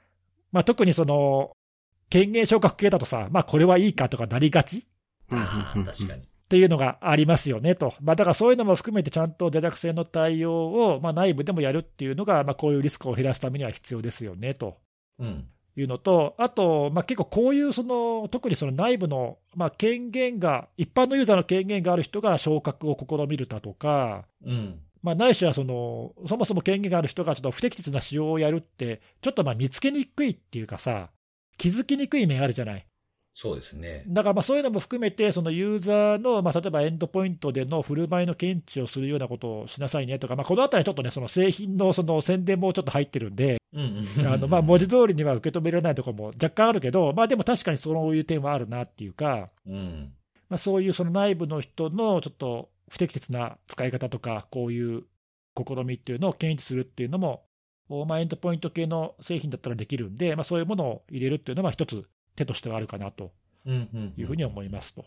B: まあ、特にその権限昇格系だとさ、まあ、これはいいかとかなりがち
A: ああ、確かに。
B: っていうのがありますよねと、まあ、だからそういうのも含めて、ちゃんと脆弱性の対応を、まあ、内部でもやるっていうのが、まあ、こういうリスクを減らすためには必要ですよねと
A: うん。
B: いうのと、あと、まあ、結構こういうその、特にその内部の、まあ、権限が、一般のユーザーの権限がある人が昇格を試みるだとか、
A: うん。
B: まあ、ないしはその、そもそも権限がある人がちょっと不適切な使用をやるって、ちょっとまあ見つけにくいっていうかさ、気づきにくい面あるじゃない。
A: そうですね。
B: だからまあそういうのも含めて、そのユーザーの、まあ、例えばエンドポイントでの振る舞いの検知をするようなことをしなさいねとか、まあ、このあたりちょっとね、その製品のその宣伝もちょっと入ってるんで、文字通りには受け止められないところも若干あるけど、まあでも確かにそういう点はあるなっていうか、
A: うん。
B: まあ、そういうその内部の人のちょっと不適切な使い方とか、こういう試みっていうのを検知するっていうのも、まあ、エンドポイント系の製品だったらできるんで、まあ、そういうものを入れるっていうのは、一つ手としてはあるかなと。いうふうに思いますと。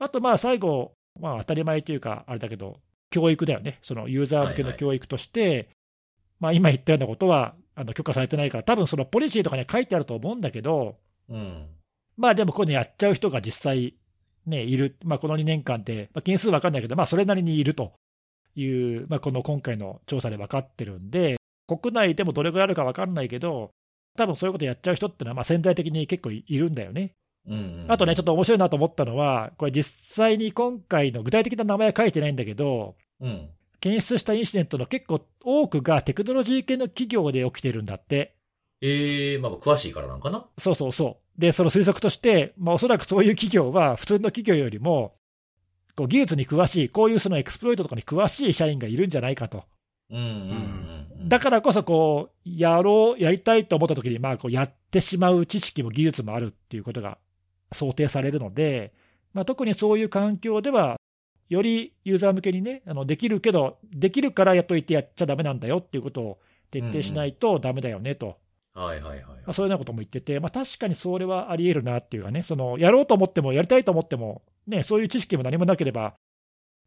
B: あと、まあ最後、まあ、当たり前というか、あれだけど、教育だよね、そのユーザー向けの教育として、まあ、今言ったようなことはあの許可されてないから、多分そのポリシーとかには書いてあると思うんだけど、
A: うん。
B: まあでもこういうのやっちゃう人が実際、ね、いる、まあ、この2年間で、まあ、件数分かんないけど、まあ、それなりにいるという、まあ、この今回の調査で分かってるんで、国内でもどれぐらいあるか分かんないけど、多分そういうことやっちゃう人ってのは、まあ潜在的に結構いるんだよね。
A: うんうん。
B: あとね、ちょっと面白いなと思ったのは、これ、実際に今回の具体的な名前は書いてないんだけど、
A: うん。
B: 検出したインシデントの結構多くがテクノロジー系の企業で起きてるんだって。
A: ええまあ詳しいからなんかな？
B: そうそうそう。で、その推測として、まあ、おそらくそういう企業は、普通の企業よりも、こう技術に詳しい、こういうそのエクスプロイトとかに詳しい社員がいるんじゃないかと。だからこそ、こう、やろう、やりたいと思ったときに、まあ、こう、やってしまう知識も技術もあるっていうことが想定されるので、まあ、特にそういう環境では、よりユーザー向けにね、あのできるけど、できるからやっといてやっちゃだめなんだよっていうことを徹底しないとだめだよねと。
A: はいはいはいはい。
B: まあ、そういうようなことも言ってて、まあ、確かにそれはありえるなっていうかね、そのやろうと思っても、やりたいと思っても、ね、そういう知識も何もなければ、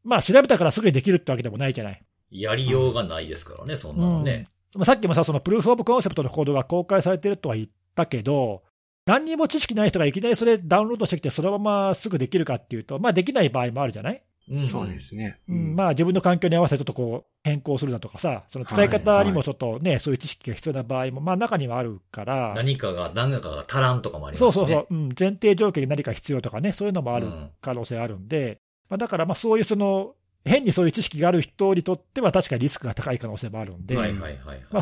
B: まあ、調べたからすぐにできるってわけでもないじゃない。
A: やりようがないですからね、そんなのね。
B: まあさっきもさ、そのプルーフ・オブ・コンセプトのコードが公開されてるとは言ったけど、何にも知識ない人がいきなりそれダウンロードしてきて、そのまますぐできるかっていうと、まあ、できない場合もあるじゃない、
A: ん
C: そうで。すね。
B: うんまあ、自分の環境に合わせてちょっとこう変更するだとかさ、その使い方にもちょっとね、そういう知識が必要な場合も、まあ、中にはあるから。
A: 何かが、何かが足らんとかもありますしね。
B: そうそうそう、うん、前提条件に何か必要とかね、そういうのもある
A: うん
B: 可能性あるんで、まあ、だからまあそういうその、変にそういう知識がある人にとっては、確かにリスクが高い可能性もあるんで、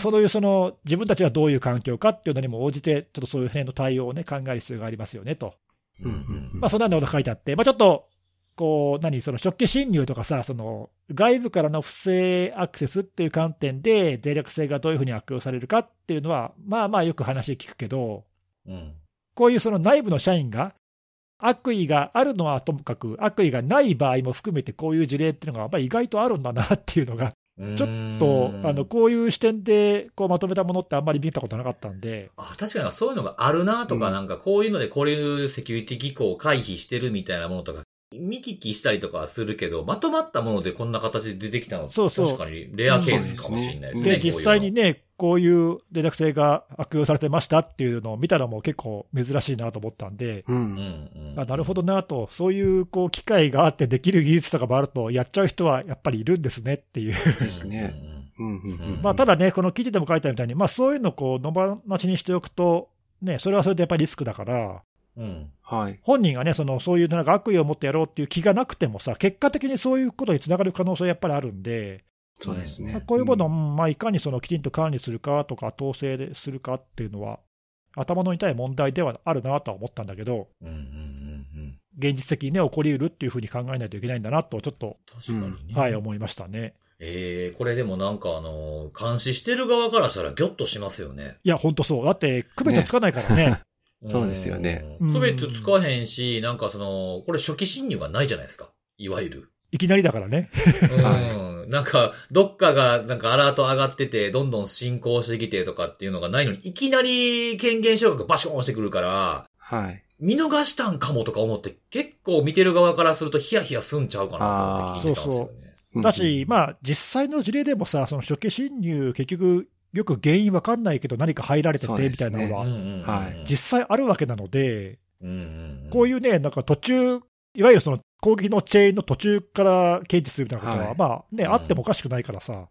B: そういうその自分たちがどういう環境かっていうのにも応じて、ちょっとそういう辺の対応を、ね、考える必要がありますよねと、そんなようなこと書いてあって、まあ、ちょっと、こう、何、その初期侵入とかさ、その外部からの不正アクセスっていう観点で、脆弱性がどういうふうに悪用されるかっていうのは、まあまあよく話聞くけど、
A: うん。
B: こういうその内部の社員が、悪意があるのはともかく、悪意がない場合も含めて、こういう事例っていうのが、まあ、意外とあるんだなっていうのが、ちょっとあのこういう視点でこうまとめたものってあんまり見たことなかったんで、
A: あ、確かにそういうのがあるなとか、
C: うん。
A: なんかこういうのでこういうセキュリティ機構を回避してるみたいなものとか、見聞きしたりとかはするけど、まとまったものでこんな形で出てきたのって
B: そうそう
A: 確かにレアケースかもしれないですね。
B: で実際にね、こういう脆弱性が悪用されてましたっていうのを見たのも結構珍しいなと思ったんで、
C: う。
A: うんんうん。
B: あなるほどなと、そういうこう機会があってできる技術とかもあると、やっちゃう人はやっぱりいるんですねっていう。
C: ですね。
B: まあ、ただね、この記事でも書いてあるみたいに、まあ、そういうのをこう野放しにしておくと、ね、それはそれでやっぱりリスクだから、
A: うん。うん。
C: はい。
B: 本人がね、そのそういうなんか悪意を持ってやろうっていう気がなくてもさ、結果的にそういうことにつながる可能性やっぱりあるんで、
C: そうですね
B: まあ。こういうものを、うんまあ、いかにそのきちんと管理するかとか、統制するかっていうのは、頭の痛い問題ではあるなとは思ったんだけど、
A: うんうんうんうん。
B: 現実的にね、起こりうるっていうふうに考えないといけないんだなと、ちょっと、
A: 確かにね。
B: はい、思いましたね。
A: ええこれでもなんかあの、監視してる側からしたらギョッとしますよね。
B: いや、本当そう。だって、区別つかないからね。
C: そうですよね
A: うん区別つかへんし、なんかその、これ初期侵入がないじゃないですか。いわゆる。
B: いきなりだからね。
A: うん。なんか、どっかが、なんかアラート上がってて、どんどん進行してきてとかっていうのがないのに、いきなり権限掌握バシコーンしてくるから、
C: はい。
A: 見逃したんかもとか思って、結構見てる側からするとヒヤヒヤすんちゃうかなと思って聞いてたんですよね。
B: だし、まあ、実際の事例でもさ、その初期侵入、結局、よく原因わかんないけど、何か入られててみたいなのは、実際あるわけなので、こういうね、なんか途中、いわゆるその攻撃のチェーンの途中から検知するみたいなことは、
C: はい。
B: まあね、
A: うん
B: あってもおかしくないからさ。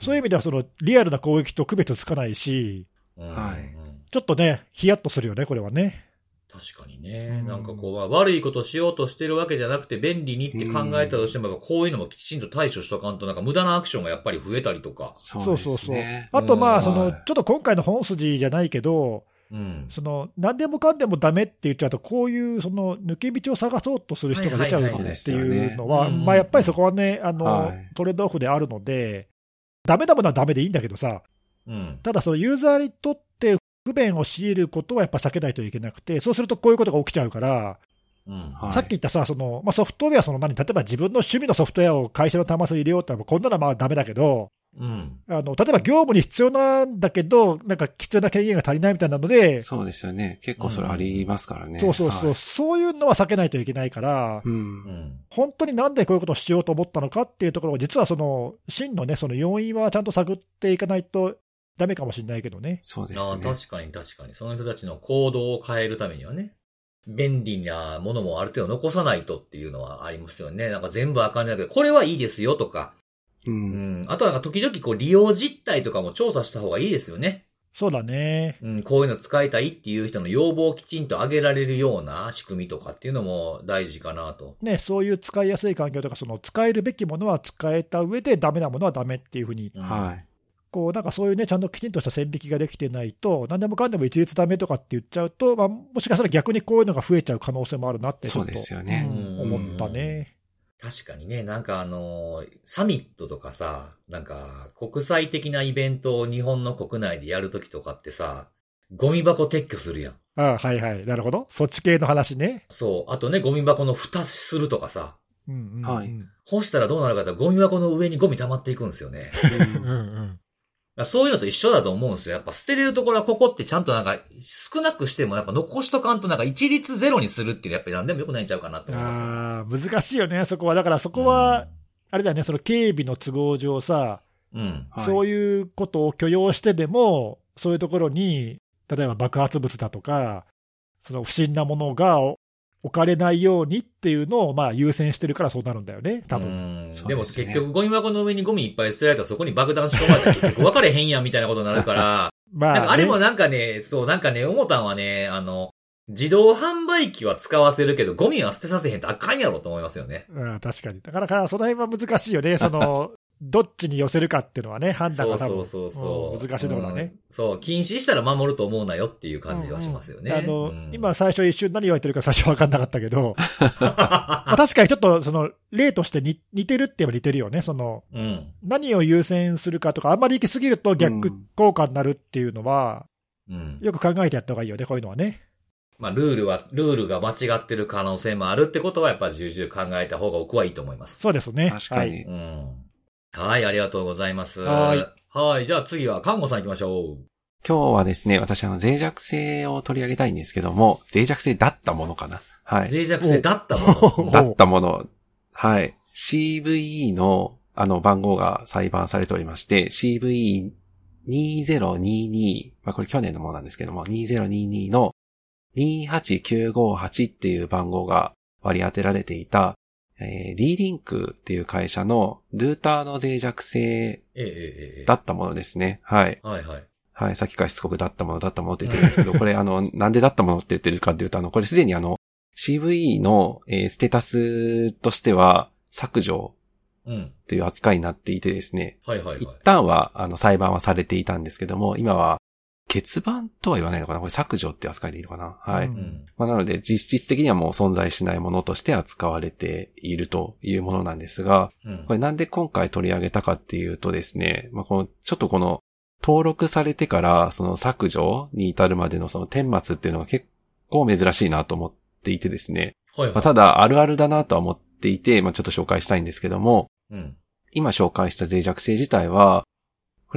B: そういう意味では、そのリアルな攻撃と区別つかないし、
A: うん
C: はい
A: うん。
B: ちょっとね、ヒヤッとするよね、これはね。
A: 確かにね。
B: うん
A: なんかこう、まあ悪いことしようとしてるわけじゃなくて、便利にって考えたとしても、こういうのもきちんと対処しとかんと、なんか無駄なアクションがやっぱり増えたりとか。
C: そうですね。
B: あと、まあ、
A: うん
B: その、
C: はい
B: ちょっと今回の本筋じゃないけど、
A: うん。
B: その、何でもかんでもダメって言っちゃうと、こういう、その、抜け道を探そうとする人が出ちゃうっていうのは、まあ、やっぱりそこはね、あの、
C: はい
B: トレードオフであるので、ダメなものはダメでいいんだけどさ、
A: うん。
B: ただ、そのユーザーにとって不便を強いることはやっぱ避けないといけなくて、そうするとこういうことが起きちゃうから、
A: うん。
C: はい
B: さっき言ったさ、そのまあ、ソフトウェア、その何、例えば自分の趣味のソフトウェアを会社の端末に入れようってこんなのはまあダメだけど、
A: うん。
B: あの例えば業務に必要なんだけど、なんか必要な権限が足りないみたいなので、
C: そうですよね。結構それありますからね。
B: そうそうそう、
C: はい
B: そういうのは避けないといけないから、
C: う。
A: うんん。
B: 本当になんでこういうことをしようと思ったのかっていうところを、実はその真のね、その要因はちゃんと探っていかないとダメかもしれないけどね。
C: そうで
A: ああ、
C: すね。
A: 確かに確かに。その人たちの行動を変えるためにはね。便利なものもある程度残さないとっていうのはありますよね。なんか全部あかんじゃなくて、これはいいですよとか。
C: う。
A: うんん。あとはなんか時々こう利用実態とかも調査した方がいいですよね。
B: そうだね。
A: うん、こういうの使いたいっていう人の要望をきちんと上げられるような仕組みとかっていうのも大事かなと。
B: ね、そういう使いやすい環境とか、その使えるべきものは使えた上で、ダメなものはダメっていうふうに
A: うん
C: はい。
B: こうなんかそういうね、ちゃんときちんとした線引きができてないと、何でもかんでも一律ダメとかって言っちゃうと、まあ、もしかしたら逆にこういうのが増えちゃう可能性もあるなってちょっと、
C: そうですよね
B: うん思ったね。
A: 確かにね、なんかあのーサミットとかさ、なんか国際的なイベントを日本の国内でやるときとかってさ、ゴミ箱撤去するやん。
B: ああはいはい、なるほど、そっち系の話ね。
A: そう。あとね、ゴミ箱の蓋するとかさ。
B: うんうんうん、
C: はい
A: 干したらどうなるかってゴミ箱の上にゴミ溜まっていくんですよね。
B: うんうん
A: そういうのと一緒だと思うんですよ。やっぱ捨てれるところはここってちゃんとなんか少なくしてもやっぱ残しとかんとなんか一律ゼロにするっていうのはやっぱり何でもよくないんちゃうかなって思いますよ。
B: ああ、難しいよね、そこは。だからそこは、あれだよね、その警備の都合上さ、
A: うん。
C: はい
B: そういうことを許容してでも、そういうところに、例えば爆発物だとか、その不審なものが置かれないようにっていうのをまあ優先してるからそうなるんだよね、多分。
A: でも
C: ですね
A: 結局ゴミ箱の上にゴミいっぱい捨てられたらそこに爆弾仕込まれたら結局分かれへんやんみたいなことになるから、
B: まあ、ね、
A: あれもなんかね、そうなんかね、思ったんはね、あの、自動販売機は使わせるけどゴミは捨てさせへんとあかんやろと思いますよね。
B: うん、確かに。だからから、その辺は難しいよね、その、どっちに寄せるかっていうのはね、判断が多分
A: そうそうそう
B: 難しいところだね。
A: うんそう、禁止したら守ると思うなよっていう感じはしますよね。
B: あの、
A: うん
B: 今最初一瞬何言われてるか最初分かんなかったけど、まあ、確かにちょっとその例として似似てるって言えば似てるよね。その
A: うん。
B: 何を優先するかとか、あんまり行き過ぎると逆効果になるっていうのは、
A: うん。
B: よく考えてやった方がいいよね、こういうのはね。
A: まあ、ルールは、ルールが間違ってる可能性もあるってことは、やっぱ重々考えた方が僕はいいと思います。
B: そうですね。
C: 確かに。
A: うん。はい、ありがとうございます。
B: はい。
A: はい、じゃあ次は、看護さん行きましょ
C: 今日はですね、私あの脆弱性を取り上げたいんですけども、脆弱性だったものかな。は
A: う。
C: い。
A: 脆弱性だったもの。
B: お
C: だったもの。はい。CVE のあの番号が裁判されておりまして、CVE2022、まあこれ去年のものなんですけども、2022の28958っていう番号が割り当てられていた、えー、D-Link っていう会社のルーターの脆弱性だったものですね。はい。
A: はいはい。
C: はい。さっきからしつこくだったものだったものって言ってるんですけど、これあの、なんでだったものって言ってるかっていうと、あの、これすでにあの、CVE の、えーステータスとしては削除
A: うん。
C: という扱いになっていてですね、
A: はいはいはい
C: 一。旦は、あの、裁判はされていたんですけども、今は、欠番とは言わないのかな？これ削除って扱いでいいのかな？はい。
B: う
A: うんん。
C: まあ、なので、実質的にはもう存在しないものとして扱われているというものなんですが、
A: うん
C: これなんで今回取り上げたかっていうとですね、まあ、この、ちょっとこの、登録されてから、その削除に至るまでのその顛末っていうのが結構珍しいなと思っていてですね。
A: はいはい。
C: まあ、ただ、あるあるだなとは思っていて、まあ、ちょっと紹介したいんですけども、
A: うん。
C: 今紹介した脆弱性自体は、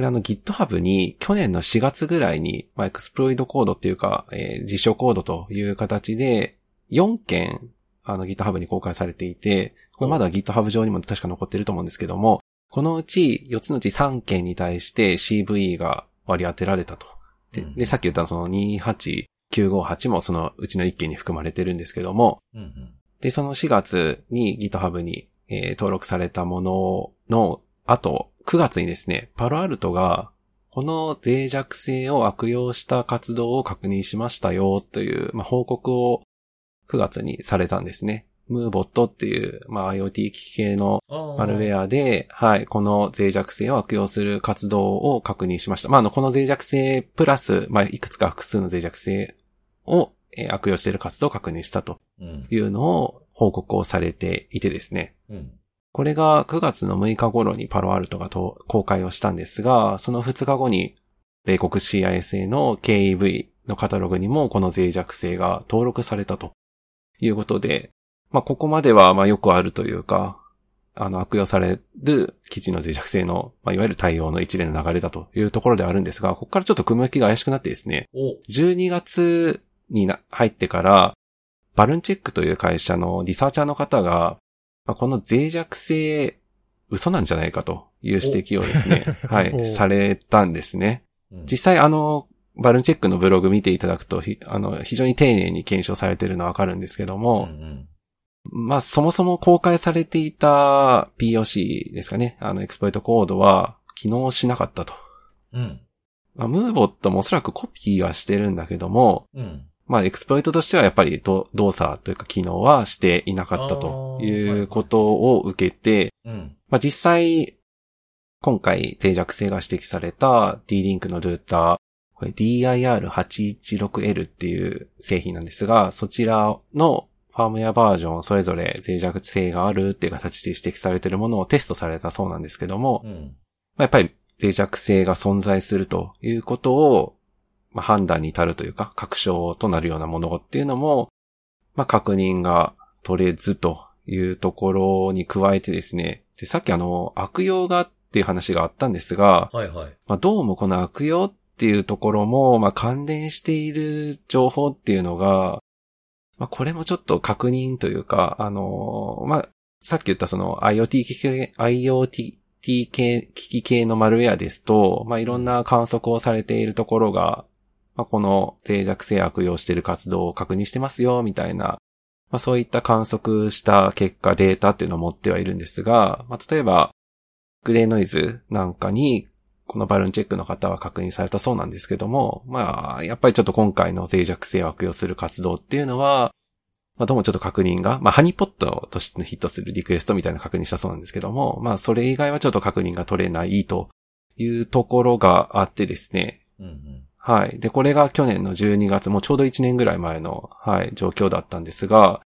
C: これあの GitHub に去年の4月ぐらいに、まあ、エクスプロイドコードっていうか、えー実証コードという形で、4件、あの GitHub に公開されていて、これまだ GitHub 上にも確か残ってると思うんですけども、このうち4つのうち3件に対して CVE が割り当てられたと。で、
A: うん
C: でさっき言ったその28958もそのうちの1件に含まれてるんですけども、
A: うんうん。
C: で、その4月に GitHub に、えー登録されたものの後、9月にですね、パロアルトが、この脆弱性を悪用した活動を確認しましたよという、まあ、報告を9月にされたんですね。ムーボットっていう、まあ、IoT 機器系のマルウ
A: ア。
C: ェアで、はい、この脆弱性を悪用する活動を確認しました。まあ、あの、この脆弱性プラス、まあ、いくつか複数の脆弱性を、えー悪用している活動を確認したと
A: うん。
C: いうのを報告をされていてですね。
A: うん。
C: これが9月の6日頃にパロアルトがと公開をしたんですが、その2日後に米国 CISA の KEV のカタログにもこの脆弱性が登録されたということで、まあここまではまあよくあるというか、あの悪用される基地の脆弱性の、まあ、いわゆる対応の一連の流れだというところではあるんですが、ここからちょっと組み分けが怪しくなってですね、
A: お。
C: 12月にな入ってから、VulnCheck という会社のリサーチャーの方が、まあこの脆弱性、嘘なんじゃないかという指摘をですね、は
B: お
C: い、されたんですね。
A: うん
C: 実際あの、 VulnCheck のブログ見ていただくと、ひあの、非常に丁寧に検証されているのはわかるんですけど
A: うん
C: も、
A: うん。
C: まあ、そもそも公開されていた POC ですかね、あの、 exploit code は、機能しなかったと。
A: うん。
C: まあ、 Moobot もおそらくコピーはしてるんだけども、
A: うん。
C: まあ、 exploit としてはやっぱりど動作というか機能はしていなかったということを受けて、
A: うん。
C: まあ実際、今回脆弱性が指摘された D-Link のルーター、これ DIR816L っていう製品なんですが、そちらのファームウェアバージョンそれぞれ脆弱性があるっていう形で指摘されているものをテストされたそうなんですけども、
A: うん。
C: まあやっぱり脆弱性が存在するということを、まあ、判断に至るというか、確証となるようなものっていうのも、まあ、確認が取れずというところに加えてですね、で、さっきあの、悪用がっていう話があったんですが、
A: はいはい。
C: まあ、どうもこの悪用っていうところも、まあ、関連している情報っていうのが、まあ、これもちょっと確認というか、あの、まあ、さっき言ったその IoT 機器系、IoT 系、機器系のマルウェアですと、まあ、いろんな観測をされているところが、まあ、この脆弱性悪用している活動を確認してますよ、みたいな、まあ、そういった観測した結果データっていうのを持ってはいるんですが、まあ、例えば、グレーノイズなんかに、このバルーンチェックの方は確認されたそうなんですけども、まあ、やっぱりちょっと今回の脆弱性を悪用する活動っていうのは、まあ、どうもちょっと確認が、まあ、ハニーポットとしてのヒットするリクエストみたいな確認したそうなんですけども、まあ、それ以外はちょっと確認が取れないというところがあってですね。
A: うんうん。
C: はい。で、これが去年の12月、もうちょうど1年ぐらい前の、はい、状況だったんですが、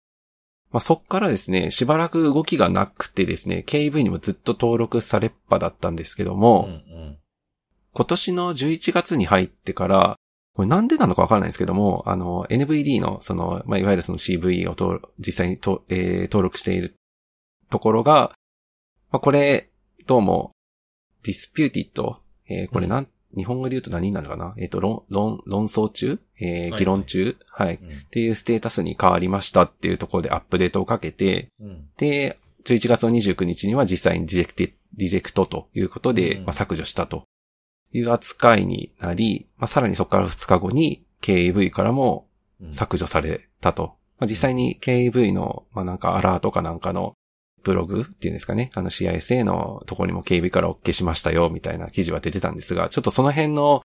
C: まあ、そっからですね、しばらく動きがなくてですね、KV にもずっと登録されっぱだったんですけども、
A: うんうん。
C: 今年の11月に入ってから、これなんでなのかわからないんですけども、あの、NVD の、その、まあ、いわゆるその CV を実際にと、えー登録しているところが、まあ、これ、どうも、disputed、えーこれなん、日本語で言うと何になるかな？えっ、と、論、論、論争中？えー
A: はい。
C: 議論中？はい、っ
A: うん。
C: ていうステータスに変わりましたっていうところでアップデートをかけて、
A: うん。
C: で、11月の29日には実際に rejected、reject ということで、
A: うん。
C: まあ、削除したという扱いになり、まあ、さらにそこから2日後に KAV からも
A: うん。
C: 削除されたと。まあ、実際に KEV の、まあ、なんかアラートかなんかのブログっていうんですかね、あの CISA のところにも KAV から OK しましたよ、みたいな記事は出てたんですが、ちょっとその辺の、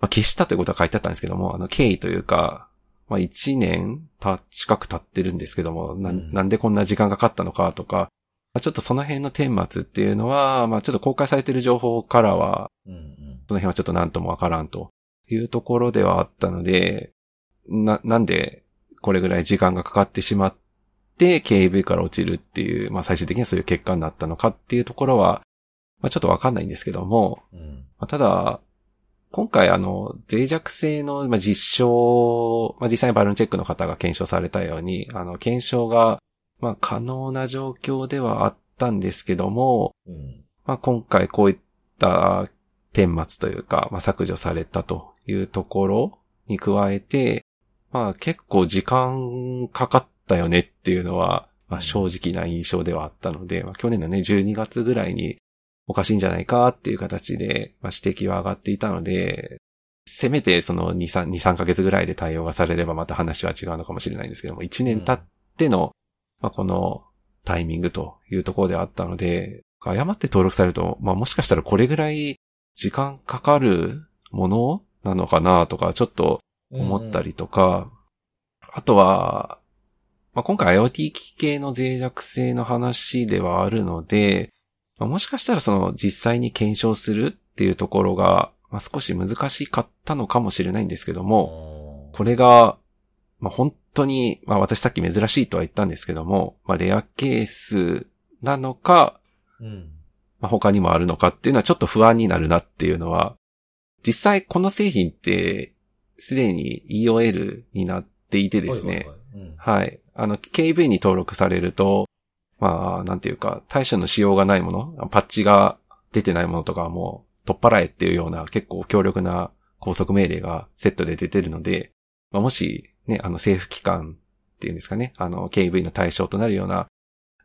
C: まあ、消したということは書いてあったんですけども、あの経緯というか、まあ、1年た、近く経ってるんですけども、な
A: うん
C: なんでこんな時間がかかったのかとか、まあ、ちょっとその辺の顛末っていうのは、まあ、ちょっと公開されている情報からは、
A: うんうん。
C: その辺はちょっと何ともわからんというところではあったので、な、なんでこれぐらい時間がかかってしまって、KAV から落ちるっていう、まあ最終的にはそういう結果になったのかっていうところは、まあちょっとわかんないんですけども、
A: うん。
C: まあ、ただ、今回あの、脆弱性の、まあ、実証、まあ、実際にバルーンチェックの方が検証されたように、あの、検証が、まあ、可能な状況ではあったんですけども、
A: うん。
C: まあ、今回こういった顛末というか、まあ、削除されたというところに加えて、まあ、結構時間かかったよねっていうのは、まあ、正直な印象ではあったので、まあ、去年のね、12月ぐらいにおかしいんじゃないかっていう形で、まあ、指摘は上がっていたので、せめてその2、3、2、3ヶ月ぐらいで対応がされればまた話は違うのかもしれないんですけども、1年経っての、まあ、このタイミングというところであったので、誤って登録されると、まあもしかしたらこれぐらい時間かかるものなのかなとか、ちょっと思ったりとか、あとは、まあ今回 IoT 機器系の脆弱性の話ではあるので、まあ、もしかしたらその実際に検証するっていうところが、まあ少し難しかったのかもしれないんですけども、
A: も
C: これが、まあ、本当に、まあ、私さっき珍しいとは言ったんですけども、まあ、レアケースなのか、
A: うん。
C: まあ、他にもあるのかっていうのはちょっと不安になるなっていうのは、実際この製品って、すでに EOL になっていてですね、
A: はいはいはい。うん。
C: はい。あの、KV に登録されると、まあ、なんていうか、対処の仕様がないもの、パッチが出てないものとかはもう、取っ払えっていうような結構強力な拘束命令がセットで出てるので、まあ、もし、ね、あの、政府機関っていうんですかね、あの、KV の対象となるような、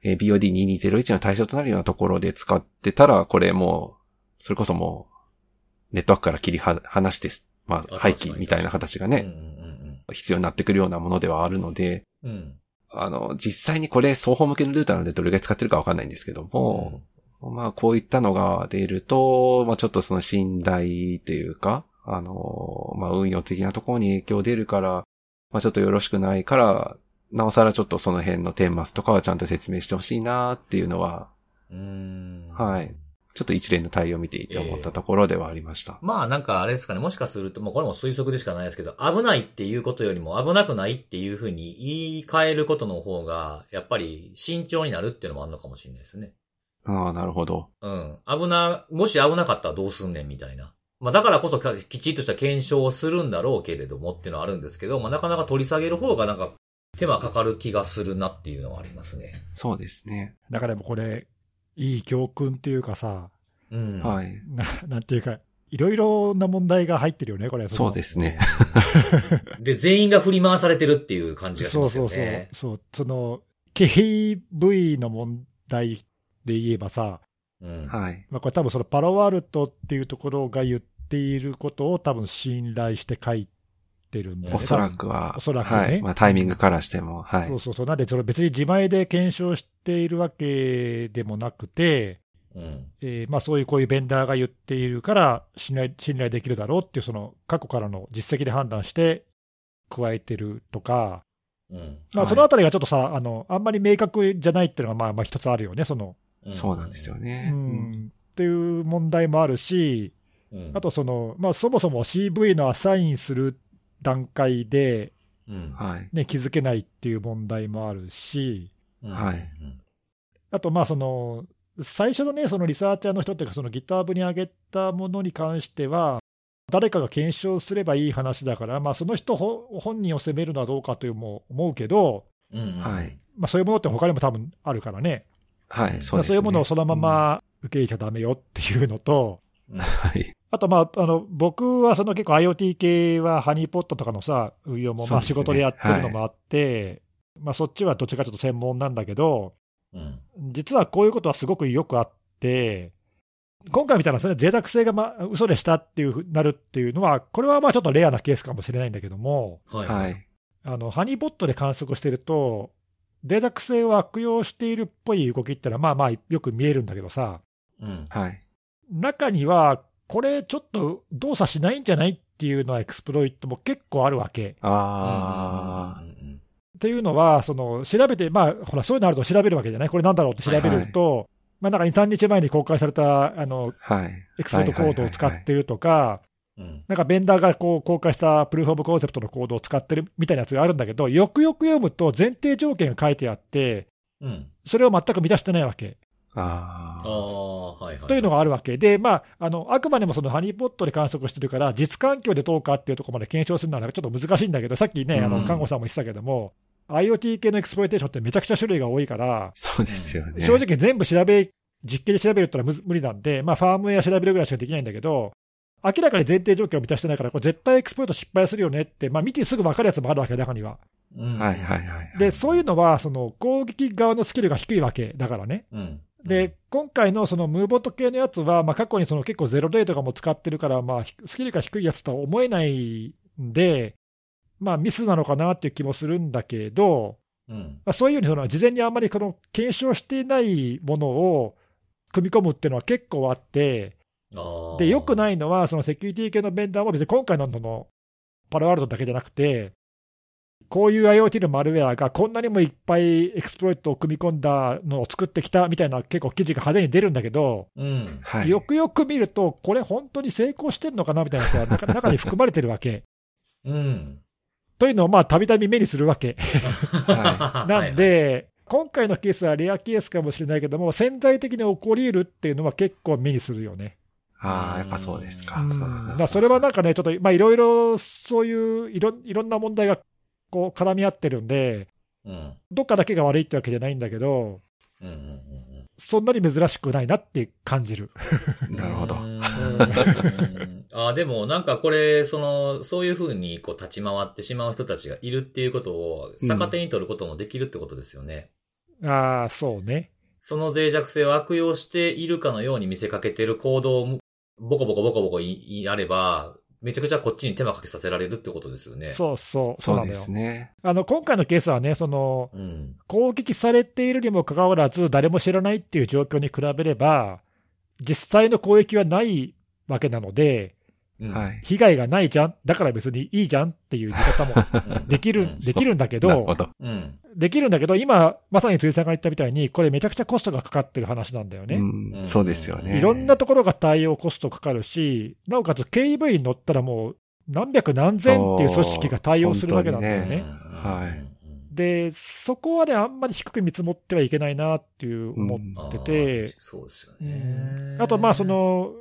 C: えー BOD2201 の対象となるようなところで使ってたら、これもう、それこそもう、ネットワークから切りは離して、まあ、
A: あ
C: 廃棄みたいな形がね、必要になってくるようなものではあるので、
A: うんうん。うん。
C: あの、実際にこれ双方向けのルーターなのでどれぐらい使ってるかわかんないんですけども、まあこういったのが出ると、まあちょっとその信頼っていうか、あの、まあ運用的なところに影響出るから、まあちょっとよろしくないから、なおさらちょっとその辺の顛末とかはちゃんと説明してほしいなっていうのは、
A: うん。
C: はい。ちょっと一連の対応を見ていて思ったところではありました。
A: まあなんかあれですかね、もしかすると、もうこれも推測でしかないですけど、危ないっていうことよりも危なくないっていうふうに言い換えることの方が、やっぱり慎重になるっていうのもあるのかもしれないですね。
C: ああ、なるほど。
A: うん。危な、もし危なかったらどうすんねんみたいな。まあだからこそきちっとした検証をするんだろうけれどもっていうのはあるんですけど、まあなかなか取り下げる方がなんか手間かかる気がするなっていうのはありますね。
C: そうですね。
B: だからでもこれ、いい教訓っていうかさ、
A: うん。
C: はい。
B: ななんていうか、いろいろな問題が入ってるよね、これ。
C: そうですね。
A: で、全員が振り回されてるっていう感じがします
B: そうそうそう
A: よね。。
B: そう、その、KV の問題で言えばさ、
A: うん。
C: はい。
B: まあ、これ多分そのパロワルトっていうところが言っていることを多分信頼して書いてるんだよね。
C: おそらくは、
B: おそらくね
C: はい。まあタイミングからしても、はい
B: そう。そうそう。なんで、その別に自前で検証しているわけでもなくて、
A: うん。
B: えーまあそういうこういうベンダーが言っているから信頼、信頼できるだろうっていう、その過去からの実績で判断して加えてるとか、
A: うん。
B: まあ
C: はい
B: そのあたりがちょっとさ、あの、あんまり明確じゃないっていうのがまあまあ一つあるよね、その、
A: うん
C: そうなんですよ。
B: う
C: ね。
B: ん、っていう問題もあるし、
A: うん。
B: あとその、まあそもそも CV のアサインする段階で、
A: うん。
C: はい。
B: ね、気づけないっていう問題もあるし、
A: うん
C: はい。
B: あとまあその、最初のね、そのリサーチャーの人っていうか、その GitHub に上げたものに関しては、誰かが検証すればいい話だから、まあ、その人ほ本人を責めるのはどうかというも思うけど、
A: うん。うん。
C: はい。
B: まあ、そういうものって他にも多分あるからね、
C: はい。
B: そ
C: そうですね。
B: いうものをそのまま受け入れちゃだめよっていうのと、
A: うん。
C: はい。
B: あと、まあ、あの僕はその結構 IoT 系はハニーポットとかのさ、運用もまあ仕事でやってるのもあって、まあ、そっちはどっちかというと専門なんだけど、
A: うん。
B: 実はこういうことはすごくよくあって、今回みたいなそれ脆弱性が、まあ、嘘でしたっていうふうになるっていうのは、これはまあちょっとレアなケースかもしれないんだけども、
A: はい。
C: は。い。
B: あのハニーポットで観測してると、脆弱性を悪用しているっぽい動きってのは、まあまあよく見えるんだけどさ、
A: うん。
C: はい。
B: 中には、これちょっと動作しないんじゃないっていうのはエクスプロイトも結構あるわけ。
C: あ
A: うんうん
B: っていうのは、その調べて、まあ、ほら、そういうのあると調べるわけじゃない、これなんだろうって調べると、まあ、なんか2、3日前に公開されたあの
C: あ。はい。
B: エクスプロイトコードを使ってるとか、
A: うん。
B: なんかベンダーがこう公開したプルーフ・オブ・コンセプトのコードを使ってるみたいなやつがあるんだけど、よくよく読むと前提条件が書いてあって、
A: うん。
B: それを全く満たしてないわけ。
C: ああ。
A: はいはい。
B: というのがあるわけで、まあ、あのあくまでもそのハニーポットで観測してるから、実環境でどうかっていうところまで検証するのはちょっと難しいんだけど、さっきね、あ
C: うん
B: の看護さんも言ってたけども、IoT 系の exploitation ってめちゃくちゃ種類が多いから、
C: そうですよね。
B: 正直全部調べ、実験で調べるってのはむ無理なんで、まあ、ファームウェア調べるぐらいしかできないんだけど、明らかに前提条件を満たしてないから、これ絶対エクスプロイト失敗するよねって、まあ、見てすぐ分かるやつもあるわけ、中には。
A: うん。
C: はいはいはい。
B: で、そういうのは、その攻撃側のスキルが低いわけだからね。
A: うん。
B: で、今回のその Moobot 系のやつは、まあ、過去にその結構ゼロデーとかも使ってるから、まあ、スキルが低いやつとは思えないんで、まあ、ミスなのかなっていう気もするんだけど、
A: うん。
B: まあ、そういうふうにその事前にあんまりこの検証していないものを組み込むっていうのは結構あって。で、良く
A: い。
B: ないのは、そのセキュリティ系のベンダーも別に今回のそのパラワールドだけじゃなくて、こういう IoT のマルウェアがこんなにもいっぱいエクスプロイトを組み込んだのを作ってきたみたいな結構記事が派手に出るんだけど、
A: うん。
C: はい。
B: よくよく見ると、これ本当に成功してるのかなみたいなやつが中中に含まれてるわけ。
A: うん。
B: というのをまあたびたび目にするわけ。
C: は
B: なんで、今回のケースはレアケースかもしれないけども、潜在的に起こり得るっていうのは結構目にするよね。
C: ああ、やっぱそうですか。
B: うんそれはなんかね、ちょっとまあいろいろそういういろいろんな問題がこう絡み合ってるんで、
A: うん。
B: どっかだけが悪いってわけじゃないんだけど、
A: うん。うん。
B: そんなに珍しくないなって感じる。
C: なるほど
A: う。んあでもなんかこれ、その、そういうふうにこう立ち回ってしまう人たちがいるっていうことを逆手に取ることもできるってことですよね。
B: ああ、そうね。
A: その脆弱性を悪用しているかのように見せかけてる行動をボコボコボコボコやれば、めちゃくちゃこっちに手間かけさせられるってことですよね。
B: そうそう、なのよ
C: そうですね。
B: あの今回のケースはね、その
A: う。うん。
B: 攻撃されているにもかかわらず、誰も知らないっていう状況に比べれば、実際の攻撃はないわけなので、
A: うん
C: はい。
B: 被害がないじゃん、だから別にいいじゃんっていう見方も
A: う ん
B: できる、
A: うん
B: できるんだけど
C: ど。
A: うん。
B: できるんだけど、今、まさに辻さんが言ったみたいに、これめちゃくちゃコストがかかってる話なんだよね。
C: うん、そうですよね。
B: いろんなところが対応コストかかるし、なおかつ KEV に乗ったらもう何百何千っていう組織が対応するわけなんだよね。
C: はい
B: で、そこはね、あんまり低く見積もってはいけないなっていう思ってて、
A: そうですよね。
B: あとまあそ、の、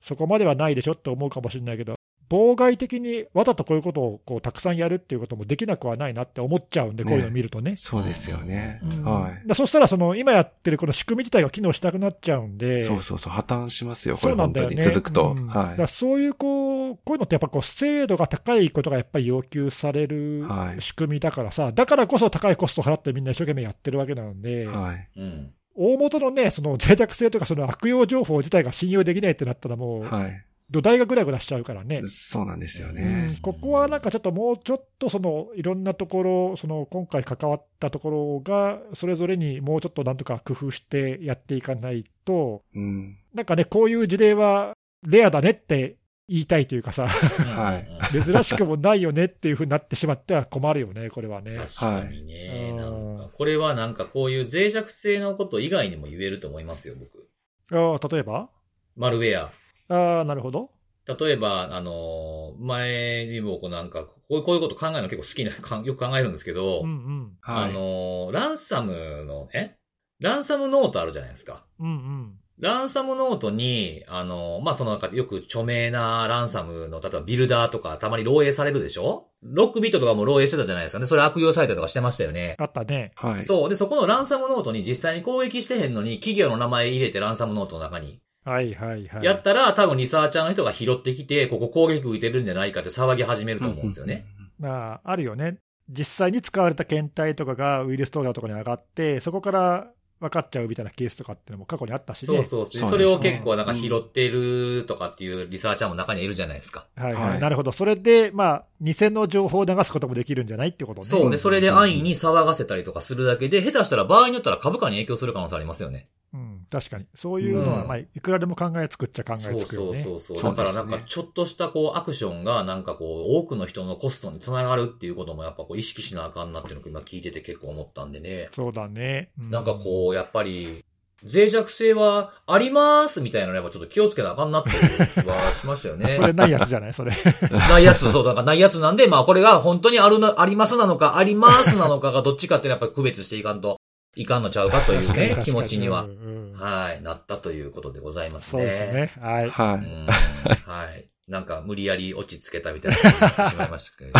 B: そこまではないでしょって思うかもしれないけど、妨害的にわざとこういうことをこうたくさんやるっていうこともできなくはないなって思っちゃうんで、
C: ね
B: こういうのを見るとね。
C: そうですよね。
B: うん
C: はい。
B: だそしたらその今やってるこの仕組み自体が機能しなくなっちゃうんで、
C: そうそうそう、破綻しますよ、こ
B: そ
C: れ本当に
B: うなんだよね。
C: 続くと。
B: うんだか
C: は
B: らそういうこう、こういうのってやっぱこう精度が高いことがやっぱり要求される
C: はい
B: 仕組みだからさ、だからこそ高いコストを払ってみんな一生懸命やってるわけなので、
C: い。はい。
A: うん。
B: 大元のね、その脆弱性とかその悪用情報自体が信用できないってなったらもう、
C: はい。
B: 土台がぐらぐらしちゃうからね。
C: そうなんですよ
B: うん
C: ね。
B: ここはなんかちょっともうちょっとそのいろんなところ、その今回関わったところが、それぞれにもうちょっとなんとか工夫してやっていかないと、
C: うん。
B: なんかね、こういう事例はレアだねって言いたいというかさ、
C: はい
B: 珍しくもないよねっていうふうになってしまっては困るよね、これはね。
A: 確かにね、これはなんかこういう脆弱性のこと以外にも言えると思いますよ、僕。
B: ああ例えば？
A: マルウェア。
B: ああ、なるほど。
A: 例えば、あのー前にもこうなんか、こういうこういうこと考えるの結構好きな、よく考えるんですけど、
B: うんうん。
C: はい。
A: あのーランサムの、え？ランサムノートあるじゃないですか。
B: うんうん。
A: ランサムノートに、あのーまあ、そのなんかよく著名なランサムの、例えばビルダーとかたまに漏洩されるでしょ？ロックビットとかも漏洩してたじゃないですかね。それ悪用されたりとかしてましたよね。
B: あったね。
C: はい。
A: そう。で、そこのランサムノートに実際に攻撃してへんのに、企業の名前入れてランサムノートの中に。
B: はいはいはい。
A: やったら、多分リサーチャーの人が拾ってきて、ここ攻撃受けてるんじゃないかって騒ぎ始めると思うんですよね。
B: まあ、あるよね。実際に使われた検体とかがウイルス等とかに上がって、そこから分かっちゃうみたいなケースとかっていうのも過去にあったしね。
A: そうそう。
C: そうですね
A: それを結構なんか拾ってるとかっていうリサーチャーも中にはいるじゃないですか。
B: はいはい、
C: はい
B: なるほど。それで、まあ、偽の情報を流すこともできるんじゃないってことね。
A: そう。で、それで安易に騒がせたりとかするだけで、下手したら場合によったら株価に影響する可能性ありますよね。
B: うん、確かに。そういうのは、
A: うん
B: まあ、いくらでも考えつくっちゃ考え
A: そうそう
B: つくよね。
A: そうそう。
C: そう
A: だからなんかちょっとしたこうアクションがなんかこう多くの人のコストにつながるっていうこともやっぱこう意識しなあかんなっていうのを今聞いてて結構思ったんでね。
B: そうだね。う
A: なんかこう、やっぱり、脆弱性はありますみたいなのやっぱちょっと気をつけなあかんなっていう気はしましたよね
B: そ。れないやつじゃない？それ。
A: ないやつ、そう、なんかないやつなんで、まあこれが本当にあるな、ありますなのか、ありますなのかがどっちかっていうのはやっぱり区別していかんといかんのちゃうかというね、気持ちには
B: う、んうん
A: はい、なったということでございます
B: そう
A: ね。
B: ですね。はい。
C: は
A: う
C: い。
A: ん。はい。なんか無理やり落ち着けたみたいな感じになってしまいましたけれど。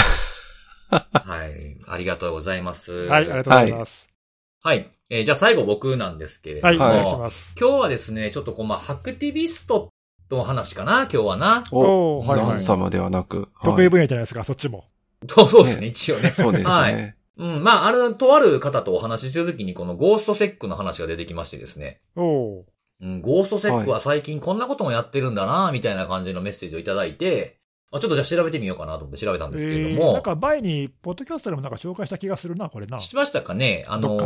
A: はい。ありがとうございます。
B: はい、ありがとうございます。
A: はい。えーじゃあ最後僕なんですけれども。
B: はい、お
C: はい
B: 願いします。
A: 今日はですね、ちょっとこう、まあ、ハクティビストの話かな、今日はな。
C: お、
B: おーはいはい
C: ランサムではなく。
B: 得意分野じゃないですか、そっちも。
A: そうそうですね、一応ね。
C: そうです
A: はい
C: ね。
A: うん、まあ、ある、とある方とお話しするときに、このゴーストセックの話が出てきましてですね。
B: おー
A: うん、ゴーストセックは最近こんなこともやってるんだな、みたいな感じのメッセージをいただいて、まあちょっとじゃあ調べてみようかなと思って調べたんですけれども。
B: えーなんか前に、ポッドキャストでもなんか紹介した気がするな、これな。
A: 知ってましたかね？あの。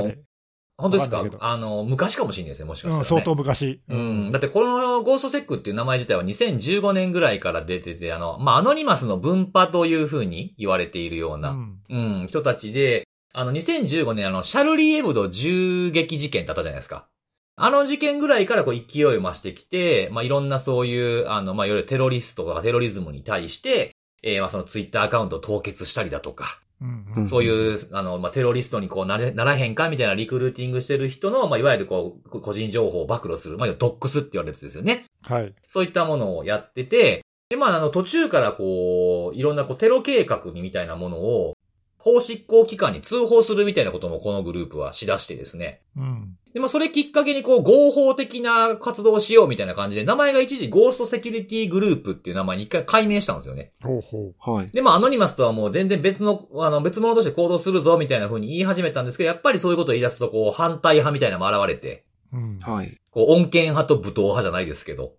A: 本当ですか？あの、昔かもしれないですね、もしかしたら、
B: うん、
A: ね。
B: 相当昔。
A: うん。だってこのゴーストセックっていう名前自体は2015年ぐらいから出てて、あの、まあ、アノニマスの分派という風に言われているような、
B: うん。
A: うん、人たちで、あの、2015年あの、シャルリー・エブド銃撃事件だったじゃないですか。あの事件ぐらいからこう勢いを増してきて、まあ、いろんなそういう、あの、まあ、いわゆるテロリストとかテロリズムに対して、えー、まあ、そのツイッターアカウントを凍結したりだとか、
B: うん
C: うん
A: そういう、あの、まあ、テロリストにこうなれ、ならへんかみたいなリクルーティングしてる人の、まあ、いわゆるこう、個人情報を暴露する、まあ、ドックスって言われるやつですよね。
B: はい。
A: そういったものをやってて、で、まあ、あの、途中からこう、いろんなこう、テロ計画みたいなものを、法執行機関に通報するみたいなこともこのグループはしだしてですね。
B: うん。
A: で、まあ、それきっかけにこう、合法的な活動をしようみたいな感じで、名前が一時ゴーストセキュリティグループっていう名前に一回改名したんですよね。
B: ほうほ
C: はい。
A: で、まあ、アノニマスとはもう全然別の、あの、別物として行動するぞみたいな風に言い始めたんですけど、やっぱりそういうことを言い出すと、こう、反対派みたいなのも現れて、
B: う。うん。
C: はい。
A: こう、穏健派と武闘派じゃないですけど。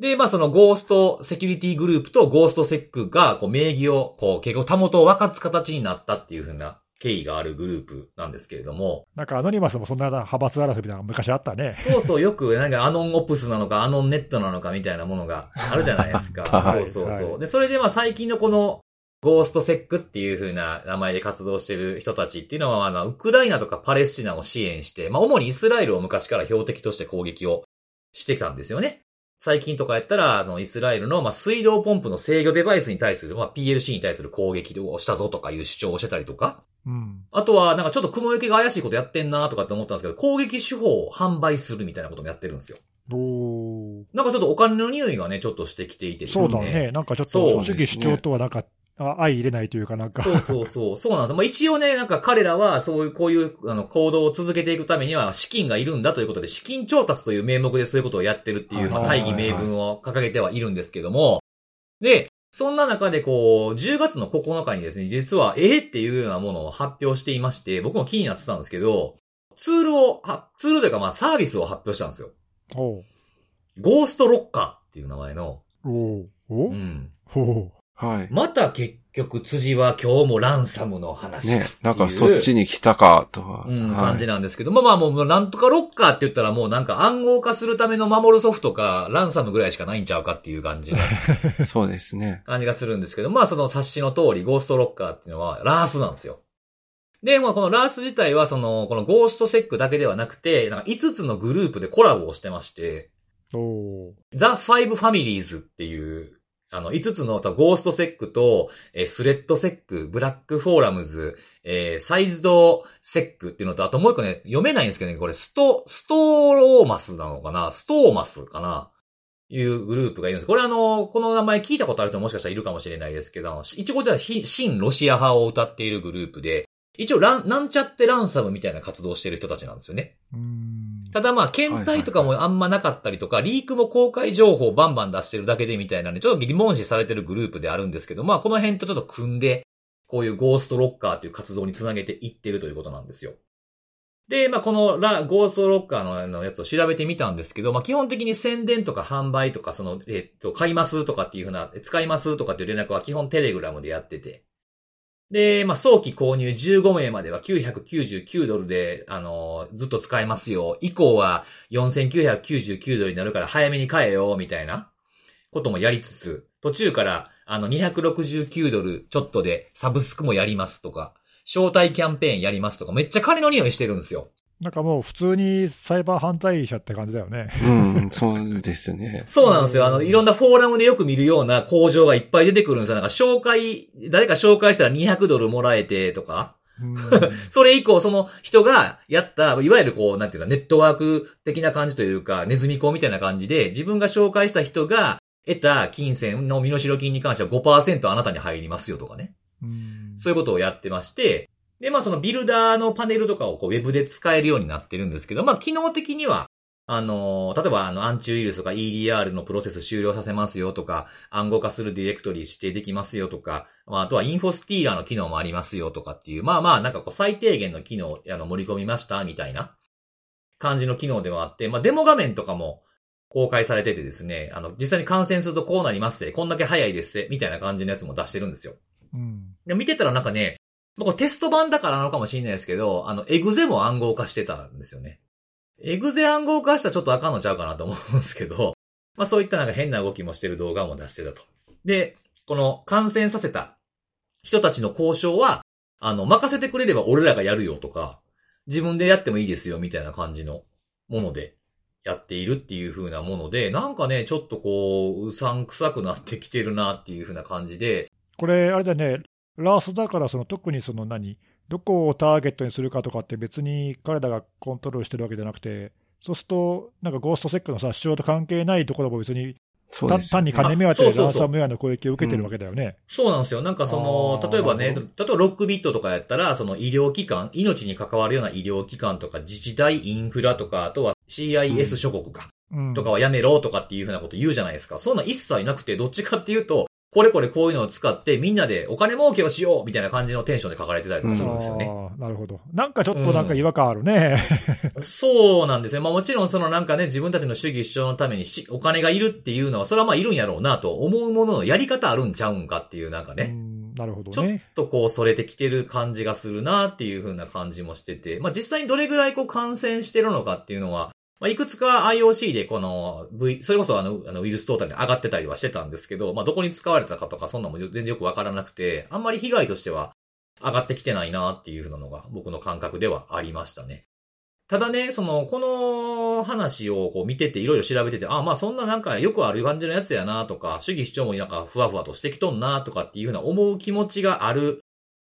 A: で、まあそのゴーストセキュリティグループとゴーストセックが、こう名義を、こう結構たもとを分かつ形になったっていう風な経緯があるグループなんですけれども。
B: なんかアノニマスもそんな派閥争いみたいなのが昔あったね。
A: そうそう、よく、なんかアノンオプスなのか、アノンネットなのかみたいなものがあるじゃないですか。
C: はい
A: そうそうそう。
B: はい
A: で、それでまあ最近のこの、ゴーストセックっていう風な名前で活動してる人たちっていうのは、あの、ウクライナとかパレスチナを支援して、まあ主にイスラエルを昔から標的として攻撃をしてきたんですよね。最近とかやったら、あの、イスラエルの、まあ、水道ポンプの制御デバイスに対する、まあ、PLC に対する攻撃をしたぞとかいう主張をしてたりとか、
B: うん。
A: あとは、なんかちょっと雲行きが怪しいことやってんなとかって思ったんですけど、攻撃手法を販売するみたいなこともやってるんですよ。
B: おー
A: なんかちょっとお金の匂いがね、ちょっとしてきていてですね。
B: そうだね。なんかちょっと主義主張とはなんか、あ相入れないというかなんか。
A: そうそうそう。そうなんですよ。まあ一応ね、なんか彼らはそういう、こういうあの行動を続けていくためには資金がいるんだということで、資金調達という名目でそういうことをやってるっていう、まあ
C: はい
A: 大義名分を掲げてはいるんですけども、で、そんな中でこう、10月の9日にですね、実は、えーっていうようなものを発表していまして、僕も気になってたんですけど、ツールを、はツールというかまあサービスを発表したんですよ。
B: ほ
A: ゴーストロッカーっていう名前の、
B: う。おーお
A: うん。
B: ほ
C: はい。
A: また結局辻は今日もランサムの話
C: ね
A: う。、
C: なんかそっちに来たか、とは。
A: うん、
C: はい
A: 感じなんですけど、まあまあもう、なんとかロッカーって言ったらもうなんか暗号化するための守るソフトか、ランサムぐらいしかないんちゃうかっていう感じの
C: そうですね。
A: 感じがするんですけど、まあその冊子の通り、ゴーストロッカーっていうのはラースなんですよ。で、まあこのラース自体はその、このゴーストセックだけではなくて、なんか5つのグループでコラボをしてまして、ザ・ファイブ・ファミリーズっていう、あの、5つのゴーストセックと、えースレッドセック、ブラックフォーラムズ、えーサイズドセックっていうのと、あともう一個ね、読めないんですけどね、これ、スト、ストーマスなのかなストーマスかないうグループがいるんです。これあの、この名前聞いたことある人もしかしたらいるかもしれないですけど、一応こちら、非新ロシア派を歌っているグループで、一応ラン、なんちゃってランサムみたいな活動している人たちなんですよね。
B: うん。
A: ただまあ、検体とかもあんまなかったりとか、リークも公開情報をバンバン出してるだけでみたいなんで、ちょっと疑問視されてるグループであるんですけど、まあ、この辺とちょっと組んで、こういうゴーストロッカーという活動につなげていってるということなんですよ。で、まあ、このラ、ゴーストロッカーのやつを調べてみたんですけど、まあ、基本的に宣伝とか販売とか、その、えっと、買いますとかっていうふうな、使いますとかっていう連絡は基本テレグラムでやってて、で、まあ、早期購入15名までは999ドルで、あのずっと使えますよ。以降は4999ドルになるから早めに買えよ、みたいなこともやりつつ、途中から、あの、269ドルちょっとでサブスクもやりますとか、招待キャンペーンやりますとか、めっちゃ金の匂いしてるんですよ。
B: なんかもう普通にサイバー犯罪者って感じだよね。
C: うん、そうですね。
A: そうなんですよ。あの、いろんなフォーラムでよく見るような工場がいっぱい出てくるんですよ。なんか紹介、誰か紹介したら200ドルもらえてとか。
B: うん
A: それ以降、その人がやった、いわゆるこう、なんていうか、ネットワーク的な感じというか、ネズミ講みたいな感じで、自分が紹介した人が得た金銭の身代金に関しては5%あなたに入りますよとかね。
B: うん
A: そういうことをやってまして、で、まあそのビルダーのパネルとかをこうウェブで使えるようになってるんですけど、まあ機能的には、あのー例えばあのアンチウイルスとか EDR のプロセス終了させますよとか、暗号化するディレクトリ指定できますよとか、まああとはインフォスティーラーの機能もありますよとかっていう、まあまあなんかこう最低限の機能あの盛り込みましたみたいな感じの機能ではあって、まあデモ画面とかも公開されててですね、あの実際に感染するとこうなりますって、こんだけ早いですって、みたいな感じのやつも出してるんですよ。
B: うん
A: で見てたらなんかね、まあこれテスト版だからなのかもしれないですけど、あの、エグゼも暗号化してたんですよね。エグゼ暗号化したらちょっとあかんのちゃうかなと思うんですけど、まあそういったなんか変な動きもしてる動画も出してたと。で、この感染させた人たちの交渉は、あの、任せてくれれば俺らがやるよとか、自分でやってもいいですよみたいな感じのものでやっているっていう風なもので、なんかね、ちょっとこう、うさんくさくなってきてるなっていう風な感じで、
B: これ、あれだね、ラースだからその特にその何、どこをターゲットにするかとかって別に彼らがコントロールしてるわけじゃなくて、そうすると、なんかゴーストセックのさ、主張と関係ないところも別に、単
C: そうです。
B: 単に金目当てでランサムウェアの攻撃を受けてるわけだよね。
A: そうなんですよ。なんかその例えばね、
B: な
A: 例えばロックビットとかやったら、その医療機関、命に関わるような医療機関とか、自治体、インフラとか、あとは CIS 諸国か、
B: うん
A: とかはやめろとかっていうふうなこと言うじゃないですか。そんなん一切なくて、どっちかっていうと、これこれこういうのを使ってみんなでお金儲けをしようみたいな感じのテンションで書かれてたりとかするんですよね。
B: なるほど。なんかちょっとなんか違和感あるね。
A: そうなんですね。まあもちろんそのなんかね、自分たちの主義主張のためにしお金がいるっていうのは、それはまあいるんやろうなと思うもののやり方あるんちゃうんかっていうなんかね。
B: なるほど
A: ちょっ
B: ね。
A: とこう、それてきてる感じがするなっていう風な感じもしてて、まあ実際にどれぐらいこう感染してるのかっていうのは、まあいくつか IOC でこの V、それこそあの、あのウイルストータルに上がってたりはしてたんですけど、まあどこに使われたかとかそんなも全然よくわからなくて、あんまり被害としては上がってきてないなっていう風なのが僕の感覚ではありましたね。ただね、その、この話をこう見てていろいろ調べてて、ああまあそんななんかよくある感じのやつやなとか、主義主張もなんかふわふわとしてきとんなとかっていうふうな思う気持ちがある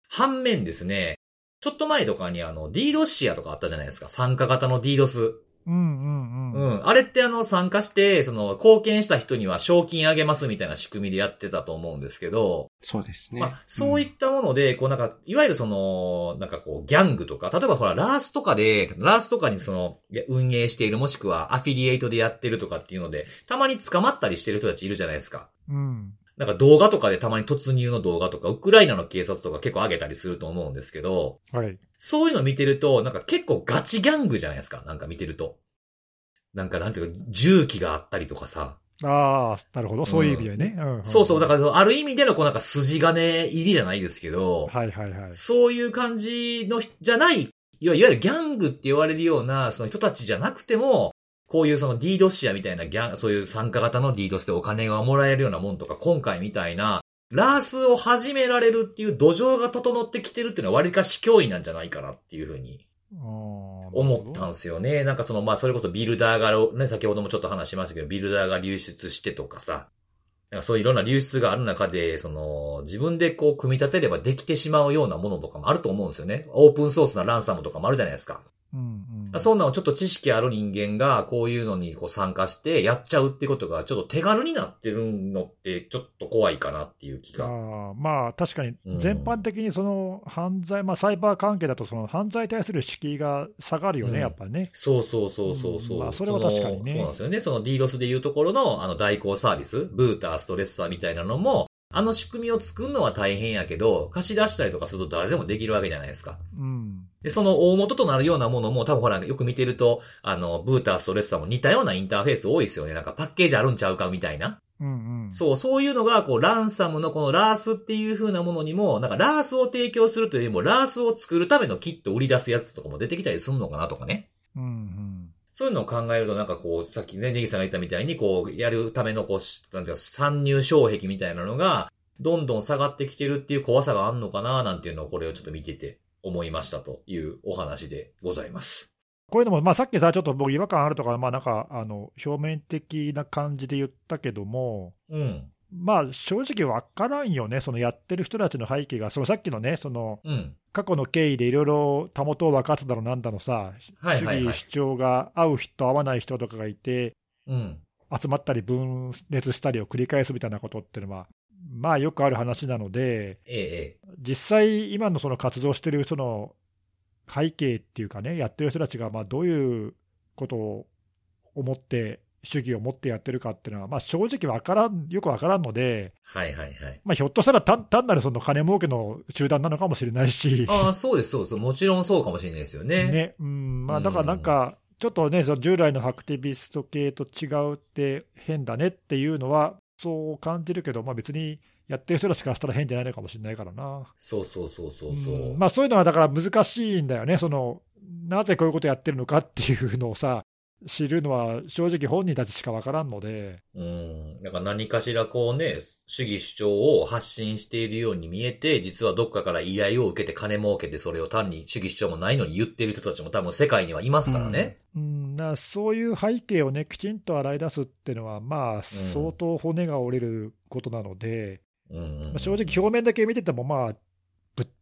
A: 反面ですね、ちょっと前とかにあの、DDoS シアとかあったじゃないですか。参加型の DDoS。
B: うんうん
A: う
B: うん。
A: ん。あれってあの、参加して、その、貢献した人には賞金あげますみたいな仕組みでやってたと思うんですけど、
C: そうですね。
A: まあ、そういったもので、こうなんか、いわゆるその、なんかこう、ギャングとか、例えばほら、ラースとかで、ラースとかにその、運営している、もしくはアフィリエイトでやってるとかっていうので、たまに捕まったりしてる人たちいるじゃないですか。
B: うん。
A: なんか動画とかでたまに突入の動画とか、ウクライナの警察とか結構上げたりすると思うんですけど、
B: はい。
A: そういうの見てると、なんか結構ガチギャングじゃないですか？なんか見てると。なんかなんていうか、銃器があったりとかさ。
B: ああ、なるほど。そういう意味でね。うん。
A: そうそう。だ
B: か
A: から、ある意味でのこうなんか筋金入りじゃないですけど、
B: はいはいはい。
A: そういう感じの人じゃない、いわいわゆるギャングって言われるような、その人たちじゃなくても、こういうその DDoS シアみたいなギャン、そういう参加型の DDoS でお金がもらえるようなもんとか、今回みたいな、ラースを始められるっていう土壌が整ってきてるっていうのは割かし脅威なんじゃないかなっていうふうに思
B: 思
A: ったんですよね。なんかその、まあそれこそビルダーが、ね、先ほどもちょっと話しましたけど、ビルダーが流出してとかさ、なんかそういういろんな流出がある中で、その、自分でこう組み立てればできてしまうようなものとかもあると思うんですよね。オープンソースなランサムとかもあるじゃないですか。
B: うんうん
A: そんなのちょっと知識ある人間がこういうのにこう参加してやっちゃうってことがちょっと手軽になってるのってちょっと怖いかなっていう気が。
B: ああまあ確かに
A: うん
B: 全般的にその犯罪、まあ、サイバー関係だとその犯罪に対する敷居が下がるよね、
A: うん
B: やっぱりね。
A: そうそうそうそうそう、
B: うんまあそれは確かにね
A: そのそうなんですよね。その DDoS でいうところのあの代行サービス、ブーター、ストレッサーみたいなのも、あの仕組みを作るのは大変やけど、貸し出したりとかすると誰でもできるわけじゃないですか。
B: うん
A: で、その大元となるようなものも、多分ほら、よく見てると、あの、ブーター、ストレッサーも似たようなインターフェース多いですよね。なんかパッケージあるんちゃうかみたいな。
B: うんうん、
A: そう、そういうのが、こう、ランサムのこのラースっていう風なものにも、なんかラースを提供するというよりも、ラースを作るためのキットを売り出すやつとかも出てきたりするのかなとかね。
B: うんうん
A: そういうのを考えると、なんかこう、さっきね、ネギさんが言ったみたいに、こう、やるための、こうし、なんていうか、参入障壁みたいなのが、どんどん下がってきてるっていう怖さがあんのかな、なんていうのを、これをちょっと見てて思いましたというお話でございます。
B: こういうのも、まあ、さっきさ、ちょっと僕、違和感あるとか、まあ、なんかあの表面的な感じで言ったけども、
A: うん。
B: まあ、正直分からんよね、そのやってる人たちの背景が、そのさっきのね、その
A: うん。
B: 過去の経緯でいろいろたもとを分かつだろうなんだのさ、
A: はいはいはい
B: 主義主張が合う人、合わない人とかがいて、
A: うん。
B: 集まったり分裂したりを繰り返すみたいなことっていうのは、まあよくある話なので。実際、今のその活動してる人の背景っていうかね、やってる人たちがまあどういうことを思って、主義を持ってやってるかっていうのは、まあ、正直わからん、よくわからんので、
A: はいはいはい。
B: まあ、ひょっとしたら単単なるその金儲けの集団なのかもしれないし、
A: ああ、そうです、そうです。もちろんそうかもしれないですよね。
B: ねうんまあ、だからなんか、ちょっとね、その従来のアクティビスト系と違うって変だねっていうのは、そう感じるけど、まあ、別にやってる人たちからしたら変じゃないのかもしれないからな。
A: そうそうそうそうそう。
B: うんまあ、そういうのはだから難しいんだよね、そのなぜこういうことやってるのかっていうのをさ、知るのは正直本人たちしかわからんので、
A: うん。なんか何かしらこうね、主義主張を発信しているように見えて、実はどっかから依頼を受けて金儲けてそれを単に主義主張もないのに言っている人たちも多分世界にはいますからね。
B: うん、だからそういう背景をね、きちんと洗い出すっていうのは、まあ、相当骨が折れることなので、
A: うんうんうん。
B: まあ正直、表面だけ見てても、まあ、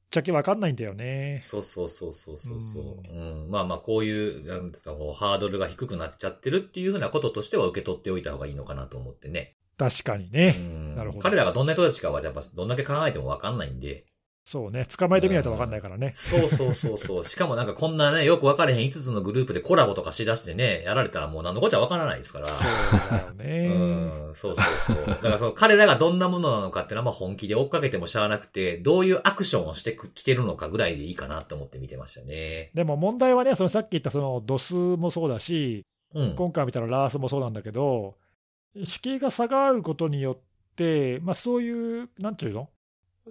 B: ちゃけわかんないんだよね。
A: そうそうそうそうそうそう、うん。まあまあこういう、なんていうかハードルが低くなっちゃってるっていうふうなこととしては受け取っておいた方がいいのかなと思ってね。
B: 確かに
A: う
B: ね、
A: ん
B: なるほど
A: 彼らがどんな人たちかはやっぱどんだけ考えてもわかんないんで。
B: そうね、捕まえてみないとわかんないからね。
A: そうそうそうそう。しかもなんかこんなね、よく分かれへん5つのグループでコラボとかしだしてね、やられたらもう何のこっちゃ分からないですから。
B: そうだよね。
A: うん、そうそうそう。だからその彼らがどんなものなのかっていうのはまあ本気で追っかけてもしゃあなくて、どういうアクションをしてきてるのかぐらいでいいかなと思って見てましたね。
B: でも問題はね、そのさっき言ったそのドスもそうだし、
A: うん。
B: 今回見たらラースもそうなんだけど、敷居が下がることによって、まあ、そういう、なんていうの、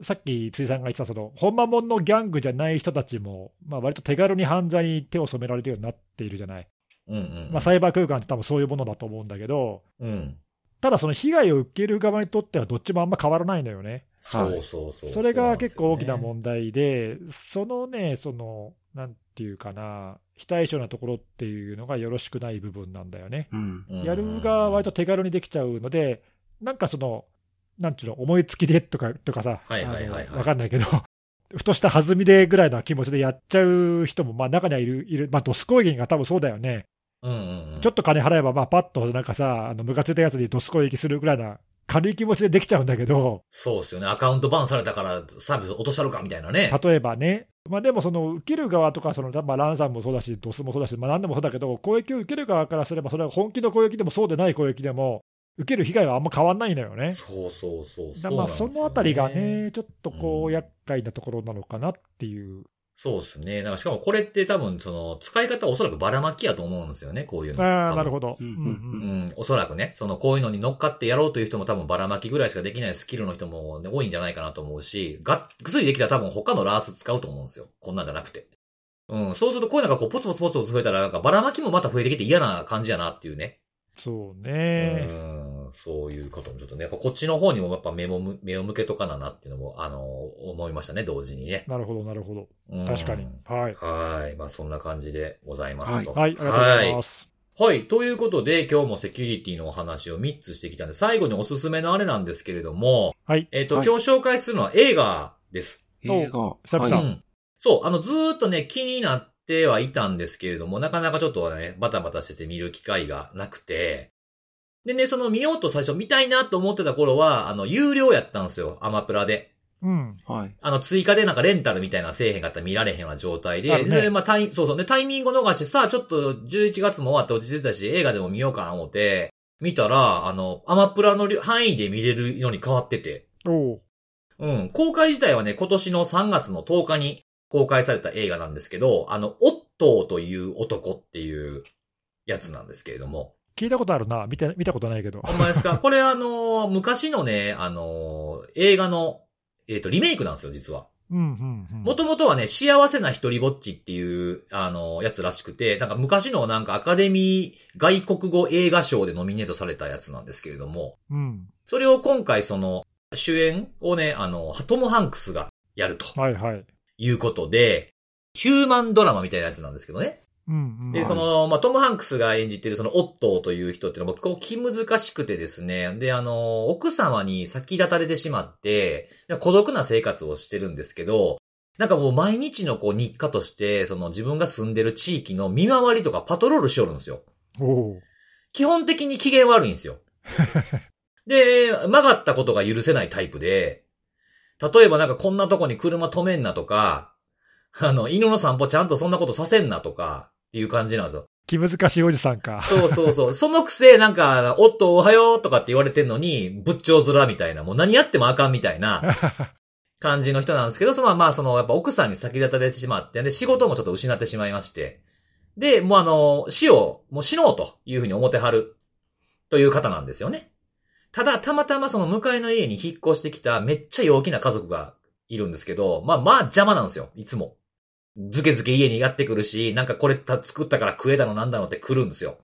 B: さっき辻さんが言ってた、その、本間もんのギャングじゃない人たちも、まあ割と手軽に犯罪に手を染められるようになっているじゃない。
A: うんうん。
B: まあ、サイバー空間って多分そういうものだと思うんだけど、
A: うん。
B: ただその被害を受ける側にとってはどっちもあんま変わらないのよね。
A: そうそうそう。
B: それが結構大きな
A: 題。
B: 問題で、そのね、その、なんていうかな、非対称なところっていうのがよろしくない部分なんだよね。
C: うん。
A: うん
B: やる側は割と手軽にできちゃうので、なんかその、なんちゅうの、思いつきでとかとかさ、
A: はいはいはいはい
B: わかんないけど、ふとした弾みでぐらいの気持ちでやっちゃう人も、まあ中にはいる、いる、まあドス攻撃が多分そうだよね。
A: うんうんうん。
B: ちょっと金払えば、まあパッとなんかさ、あの、ムカついたやつにドス攻撃するぐらいな軽い気持ちでできちゃうんだけど、
A: そうですよね。アカウントバンされたからサービス落としたろかみたいなね。
B: 例えばね、まあ、でもその受ける側とかその、まあ、ランさんもそうだし、ドスもそうだし、まあ、何でもそうだけど、攻撃を受ける側からすれば、それは本気の攻撃でもそうでない攻撃でも、受ける被害はあんま変わんないのよね。
A: そうそうそう。
B: だからまあそのあたりがね、ちょっとこ
A: うん
B: う、厄介なところなのかなっていう。
A: そうですね。なんかしかもこれって多分、その、使い方はおそらくばらまきやと思うんですよね、こういうの。
B: ああ、なるほど。
C: うん
B: うん
A: う
B: うん
A: ん、おそらくね、その、こういうのに乗っかってやろうという人も多分ばらまきぐらいしかできないスキルの人も、ね、多いんじゃないかなと思うし、がっくすりできたら多分他のラース使うと思うんですよ。こんなんじゃなくて。うん、そうするとこういうのがこうポツポツポツポツ増えたら、なんかばらまきもまた増えてきて嫌な感じやなっていうね。
B: そう
A: う
B: ね。
A: ん、そういうこともちょっとね、やっぱこっちの方にもやっぱ目もむ、目を向けとかななっていうのも、あの、思いましたね、同時にね。
B: なるほど、なるほど。
A: うん
B: 確かに。はい。
A: はい。まあそんな感じでございますと。
B: はい、ありがとうございます。
A: はい。ということで、今日もセキュリティのお話を3つしてきたんで、最後におすすめのあれなんですけれども、
B: はい。
A: えっ、と、
C: はい
A: 今日紹介するのは映画です。
C: 映画。
B: 久々
C: はい
A: うん。そう、あの、ずーっとね、気になってはいたんですけれども、なかなかちょっとね、バタバタしてて見る機会がなくて、でね、その見ようと最初見たいなと思ってた頃は、あの、有料やったんですよ、アマプラで。
B: うん。
C: はい。
A: あの、追加でなんかレンタルみたいなせえへんかったら見られへんような状態で、
B: ね。
A: で、まあ、タイそうそう、で、タイミングを逃して、さあ、ちょっと11月も終わって落ち着いたし、映画でも見ようかな思って、見たら、あの、アマプラの範囲で見れるように変わってて、
B: おう。
A: うん、公開自体はね、今年の3月の10日に公開された映画なんですけど、あの、オットーという男っていうやつなんですけれども、
B: 聞いたことあるな。見て、見たことないけど。
A: ほんまですか？これあの、昔のね、あの、映画の、えっ、と、リメイクなんですよ、実は。
B: うん、うん、うん。
A: もともとはね、幸せな一人ぼっちっていう、あの、やつらしくて、なんか昔のなんかアカデミー外国語映画賞でノミネートされたやつなんですけれども、
B: うん。
A: それを今回その、主演をね、あの、トム・ハンクスがやると
B: はい、はい。
A: いうことで、ヒューマンドラマみたいなやつなんですけどね。
B: うん、うん。
A: で、
C: はい
A: その、まあ、トム・ハンクスが演じてるその、オットーという人っていうのは、こう、気難しくてですね。で、あの、奥様に先立たれてしまって、孤独な生活をしてるんですけど、なんかもう毎日のこう日課として、その自分が住んでる地域の見回りとかパトロールしよるんですよ。基本的に機嫌悪いんですよ。で、曲がったことが許せないタイプで、例えばなんかこんなとこに車止めんなとか、あの、犬の散歩ちゃんとそんなことさせんなとか、っていう感じなんですよ。
B: 気難しいおじさんか。
A: そうそうそう。そのくせ、なんか、おっと、おはようとかって言われてんのに、仏頂面みたいな、もう何やってもあかんみたいな 感じの人なんですけど、そのまあ、その、やっぱ奥さんに先立たれてしまって、で、仕事もちょっと失ってしまいまして、で、もうあの、死を、もう死のうというふうに思ってはる、という方なんですよね。ただ、たまたまその向かいの家に引っ越してきためっちゃ陽気な家族がいるんですけど、まあまあ邪魔なんですよ、いつも。ずけずけ家にやってくるし、なんかこれた作ったから食えたのなんだのって来るんですよ。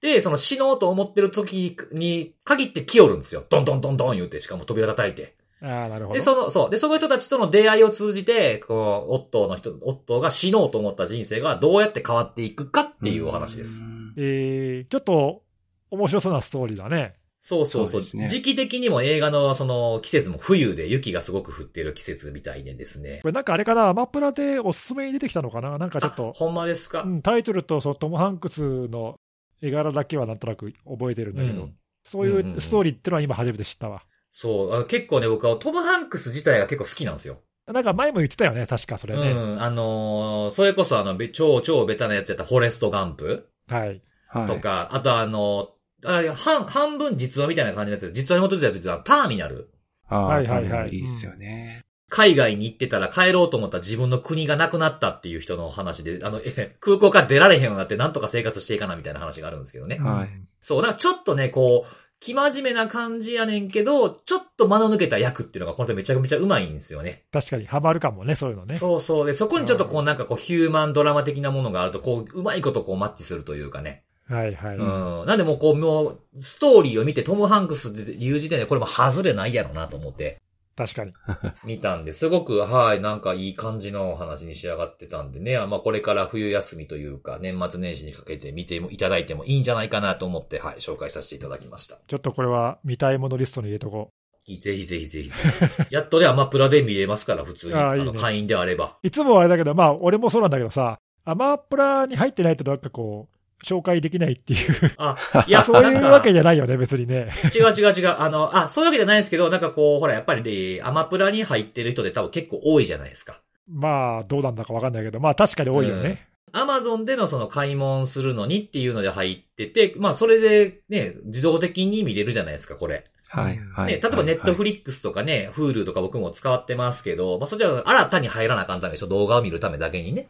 A: で、その死のうと思ってる時に限って来よるんですよ。ドンドンドンドン言うて、しかも扉叩いて。
B: ああ、なるほ
A: で、
B: ど。
A: その、そう。で、その人たちとの出会いを通じて、こう、オットーの人、オットーが死のうと思った人生がどうやって変わっていくかっていうお話です。
C: うん
B: えー、ちょっと面白そうなストーリーだね。
A: そうそうそう。
C: そうね
A: 時期的にも映画のその季節も冬で雪がすごく降ってる季節みたいでですね。
B: これなんかあれかな、アマプラでおすすめに出てきたのかな？なんかちょっ
A: あ
B: と、
A: ほんまですか、
B: うん、タイトルとそのトム・ハンクスの絵柄だけはなんとなく覚えてるんだけど、
A: うん
B: そうい
A: んう
B: ストーリーってのは今初めて知ったわ。
A: そうあ。結構ね、僕はトム・ハンクス自体が結構好きなんですよ。
B: なんか前も言ってたよね、確かそれね。
A: うん。あのーそれこそあの、べ超超ベタなやつやったフォレスト・ガンプ
B: はい。
C: はい。
A: とか、あとあのあ半、半分実話みたいな感じのやつ、実話に基づいたやつってターミナル。
C: ああ、
B: はいはいはい
C: いいっすよね。
A: 海外に行ってたら帰ろうと思った自分の国がなくなったっていう人の話で、あの、え空港から出られへんようになってなんとか生活していかなみたいな話があるんですけどね。
C: はい
B: うん
A: そう、だからちょっとね、こう、生真面目な感じやねんけど、ちょっと間の抜けた役っていうのがこの人めちゃめちゃうまいんですよね。
B: 確かにハマるかもね、そういうのね。
A: そうそう。で、そこにちょっとこうなんかこうヒューマンドラマ的なものがあると、こう、うまいことこうマッチするというかね。
B: はいはい。
A: うん。なんでもうこう、もう、ストーリーを見てトム・ハンクスっていう時点でこれも外れないやろなと思って。
B: 確かに。
A: 見たんで、すごく、はい、なんかいい感じの話に仕上がってたんでね、まあこれから冬休みというか、年末年始にかけて見ていただいてもいいんじゃないかなと思って、はい、紹介させていただきました。
B: ちょっとこれは見たいものリストに入れとこ
A: ぜひぜひぜひぜひ。やっとね、アマプラで見れますから、普通に。あ
B: いいね
A: の、会員であれば。
B: う。いつもあれだけど、まあ、俺もそうなんだけどさ、アマプラに入ってないとなんかこう、紹介できないっていう、
A: あ、いや、
B: そういうわけ
A: じ
B: じゃないよね、別にね。
A: 違う違う違う。あの、あ、そういうわけじゃないですけど、なんかこう、ほら、やっぱりね、アマプラに入ってる人で多分結構多いじゃないですか。
B: まあ、どうなんだかわかんないけど、まあ確かに多いよね。
A: アマゾンでのその買い物するのにっていうので入ってて、まあそれでね、自動的に見れるじゃないですか、これ。
C: はい、はい。
A: ね、例えばネットフリックスとかね、Hulu とか僕も使ってますけど、まあそちら新たに入らなあかんためでしょ、動画を見るためだけにね。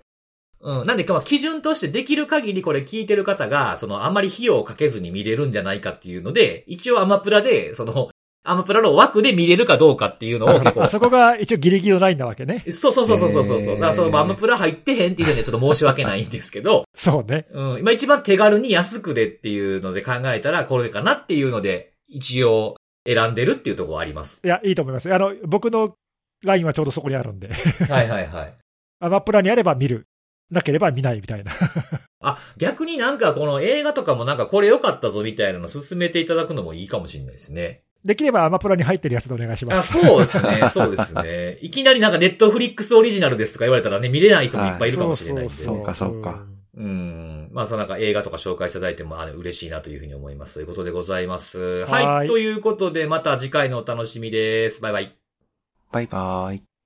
A: うん。なんでか、まあ基準としてできる限りこれ聞いてる方が、そのあんまり費用をかけずに見れるんじゃないかっていうので、一応アマプラで、その、アマプラの枠で見れるかどうかっていうのを結構
B: あそこが一応ギリギリのラインなわけね。
A: そうそうそうそうそうそう。だからそのアマプラ入ってへんっていうのにはちょっと申し訳ないんですけど、
B: そうね。
A: うん。今一番手軽に安くでっていうので考えたらこれかなっていうので、一応選んでるっていうところはあります。
B: いや、いいと思います。あの、僕のラインはちょうどそこにあるんで。
A: はいはいはい。
B: アマプラにあれば見る。なければ見ないみたいな。
A: あ、逆になんかこの映画とかもなんかこれ良かったぞみたいなの進めていただくのもいいかもしれないですね。
B: できればアマプラに入ってるやつでお願いしま
A: あ、
B: す。
A: そうですね。そうですね。いきなりなんかネットフリックスオリジナルですとか言われたらね、見れない人もいっぱいいるかもしれないんで。
C: そうかそうか
A: うん。まあ、そのなんか映画とか紹介していただいても、あの、嬉しいなというふうに思います。ということでございます。はい。
B: はい
A: ということで、また次回のお楽しみです。バイバイ。
C: バイバーイ。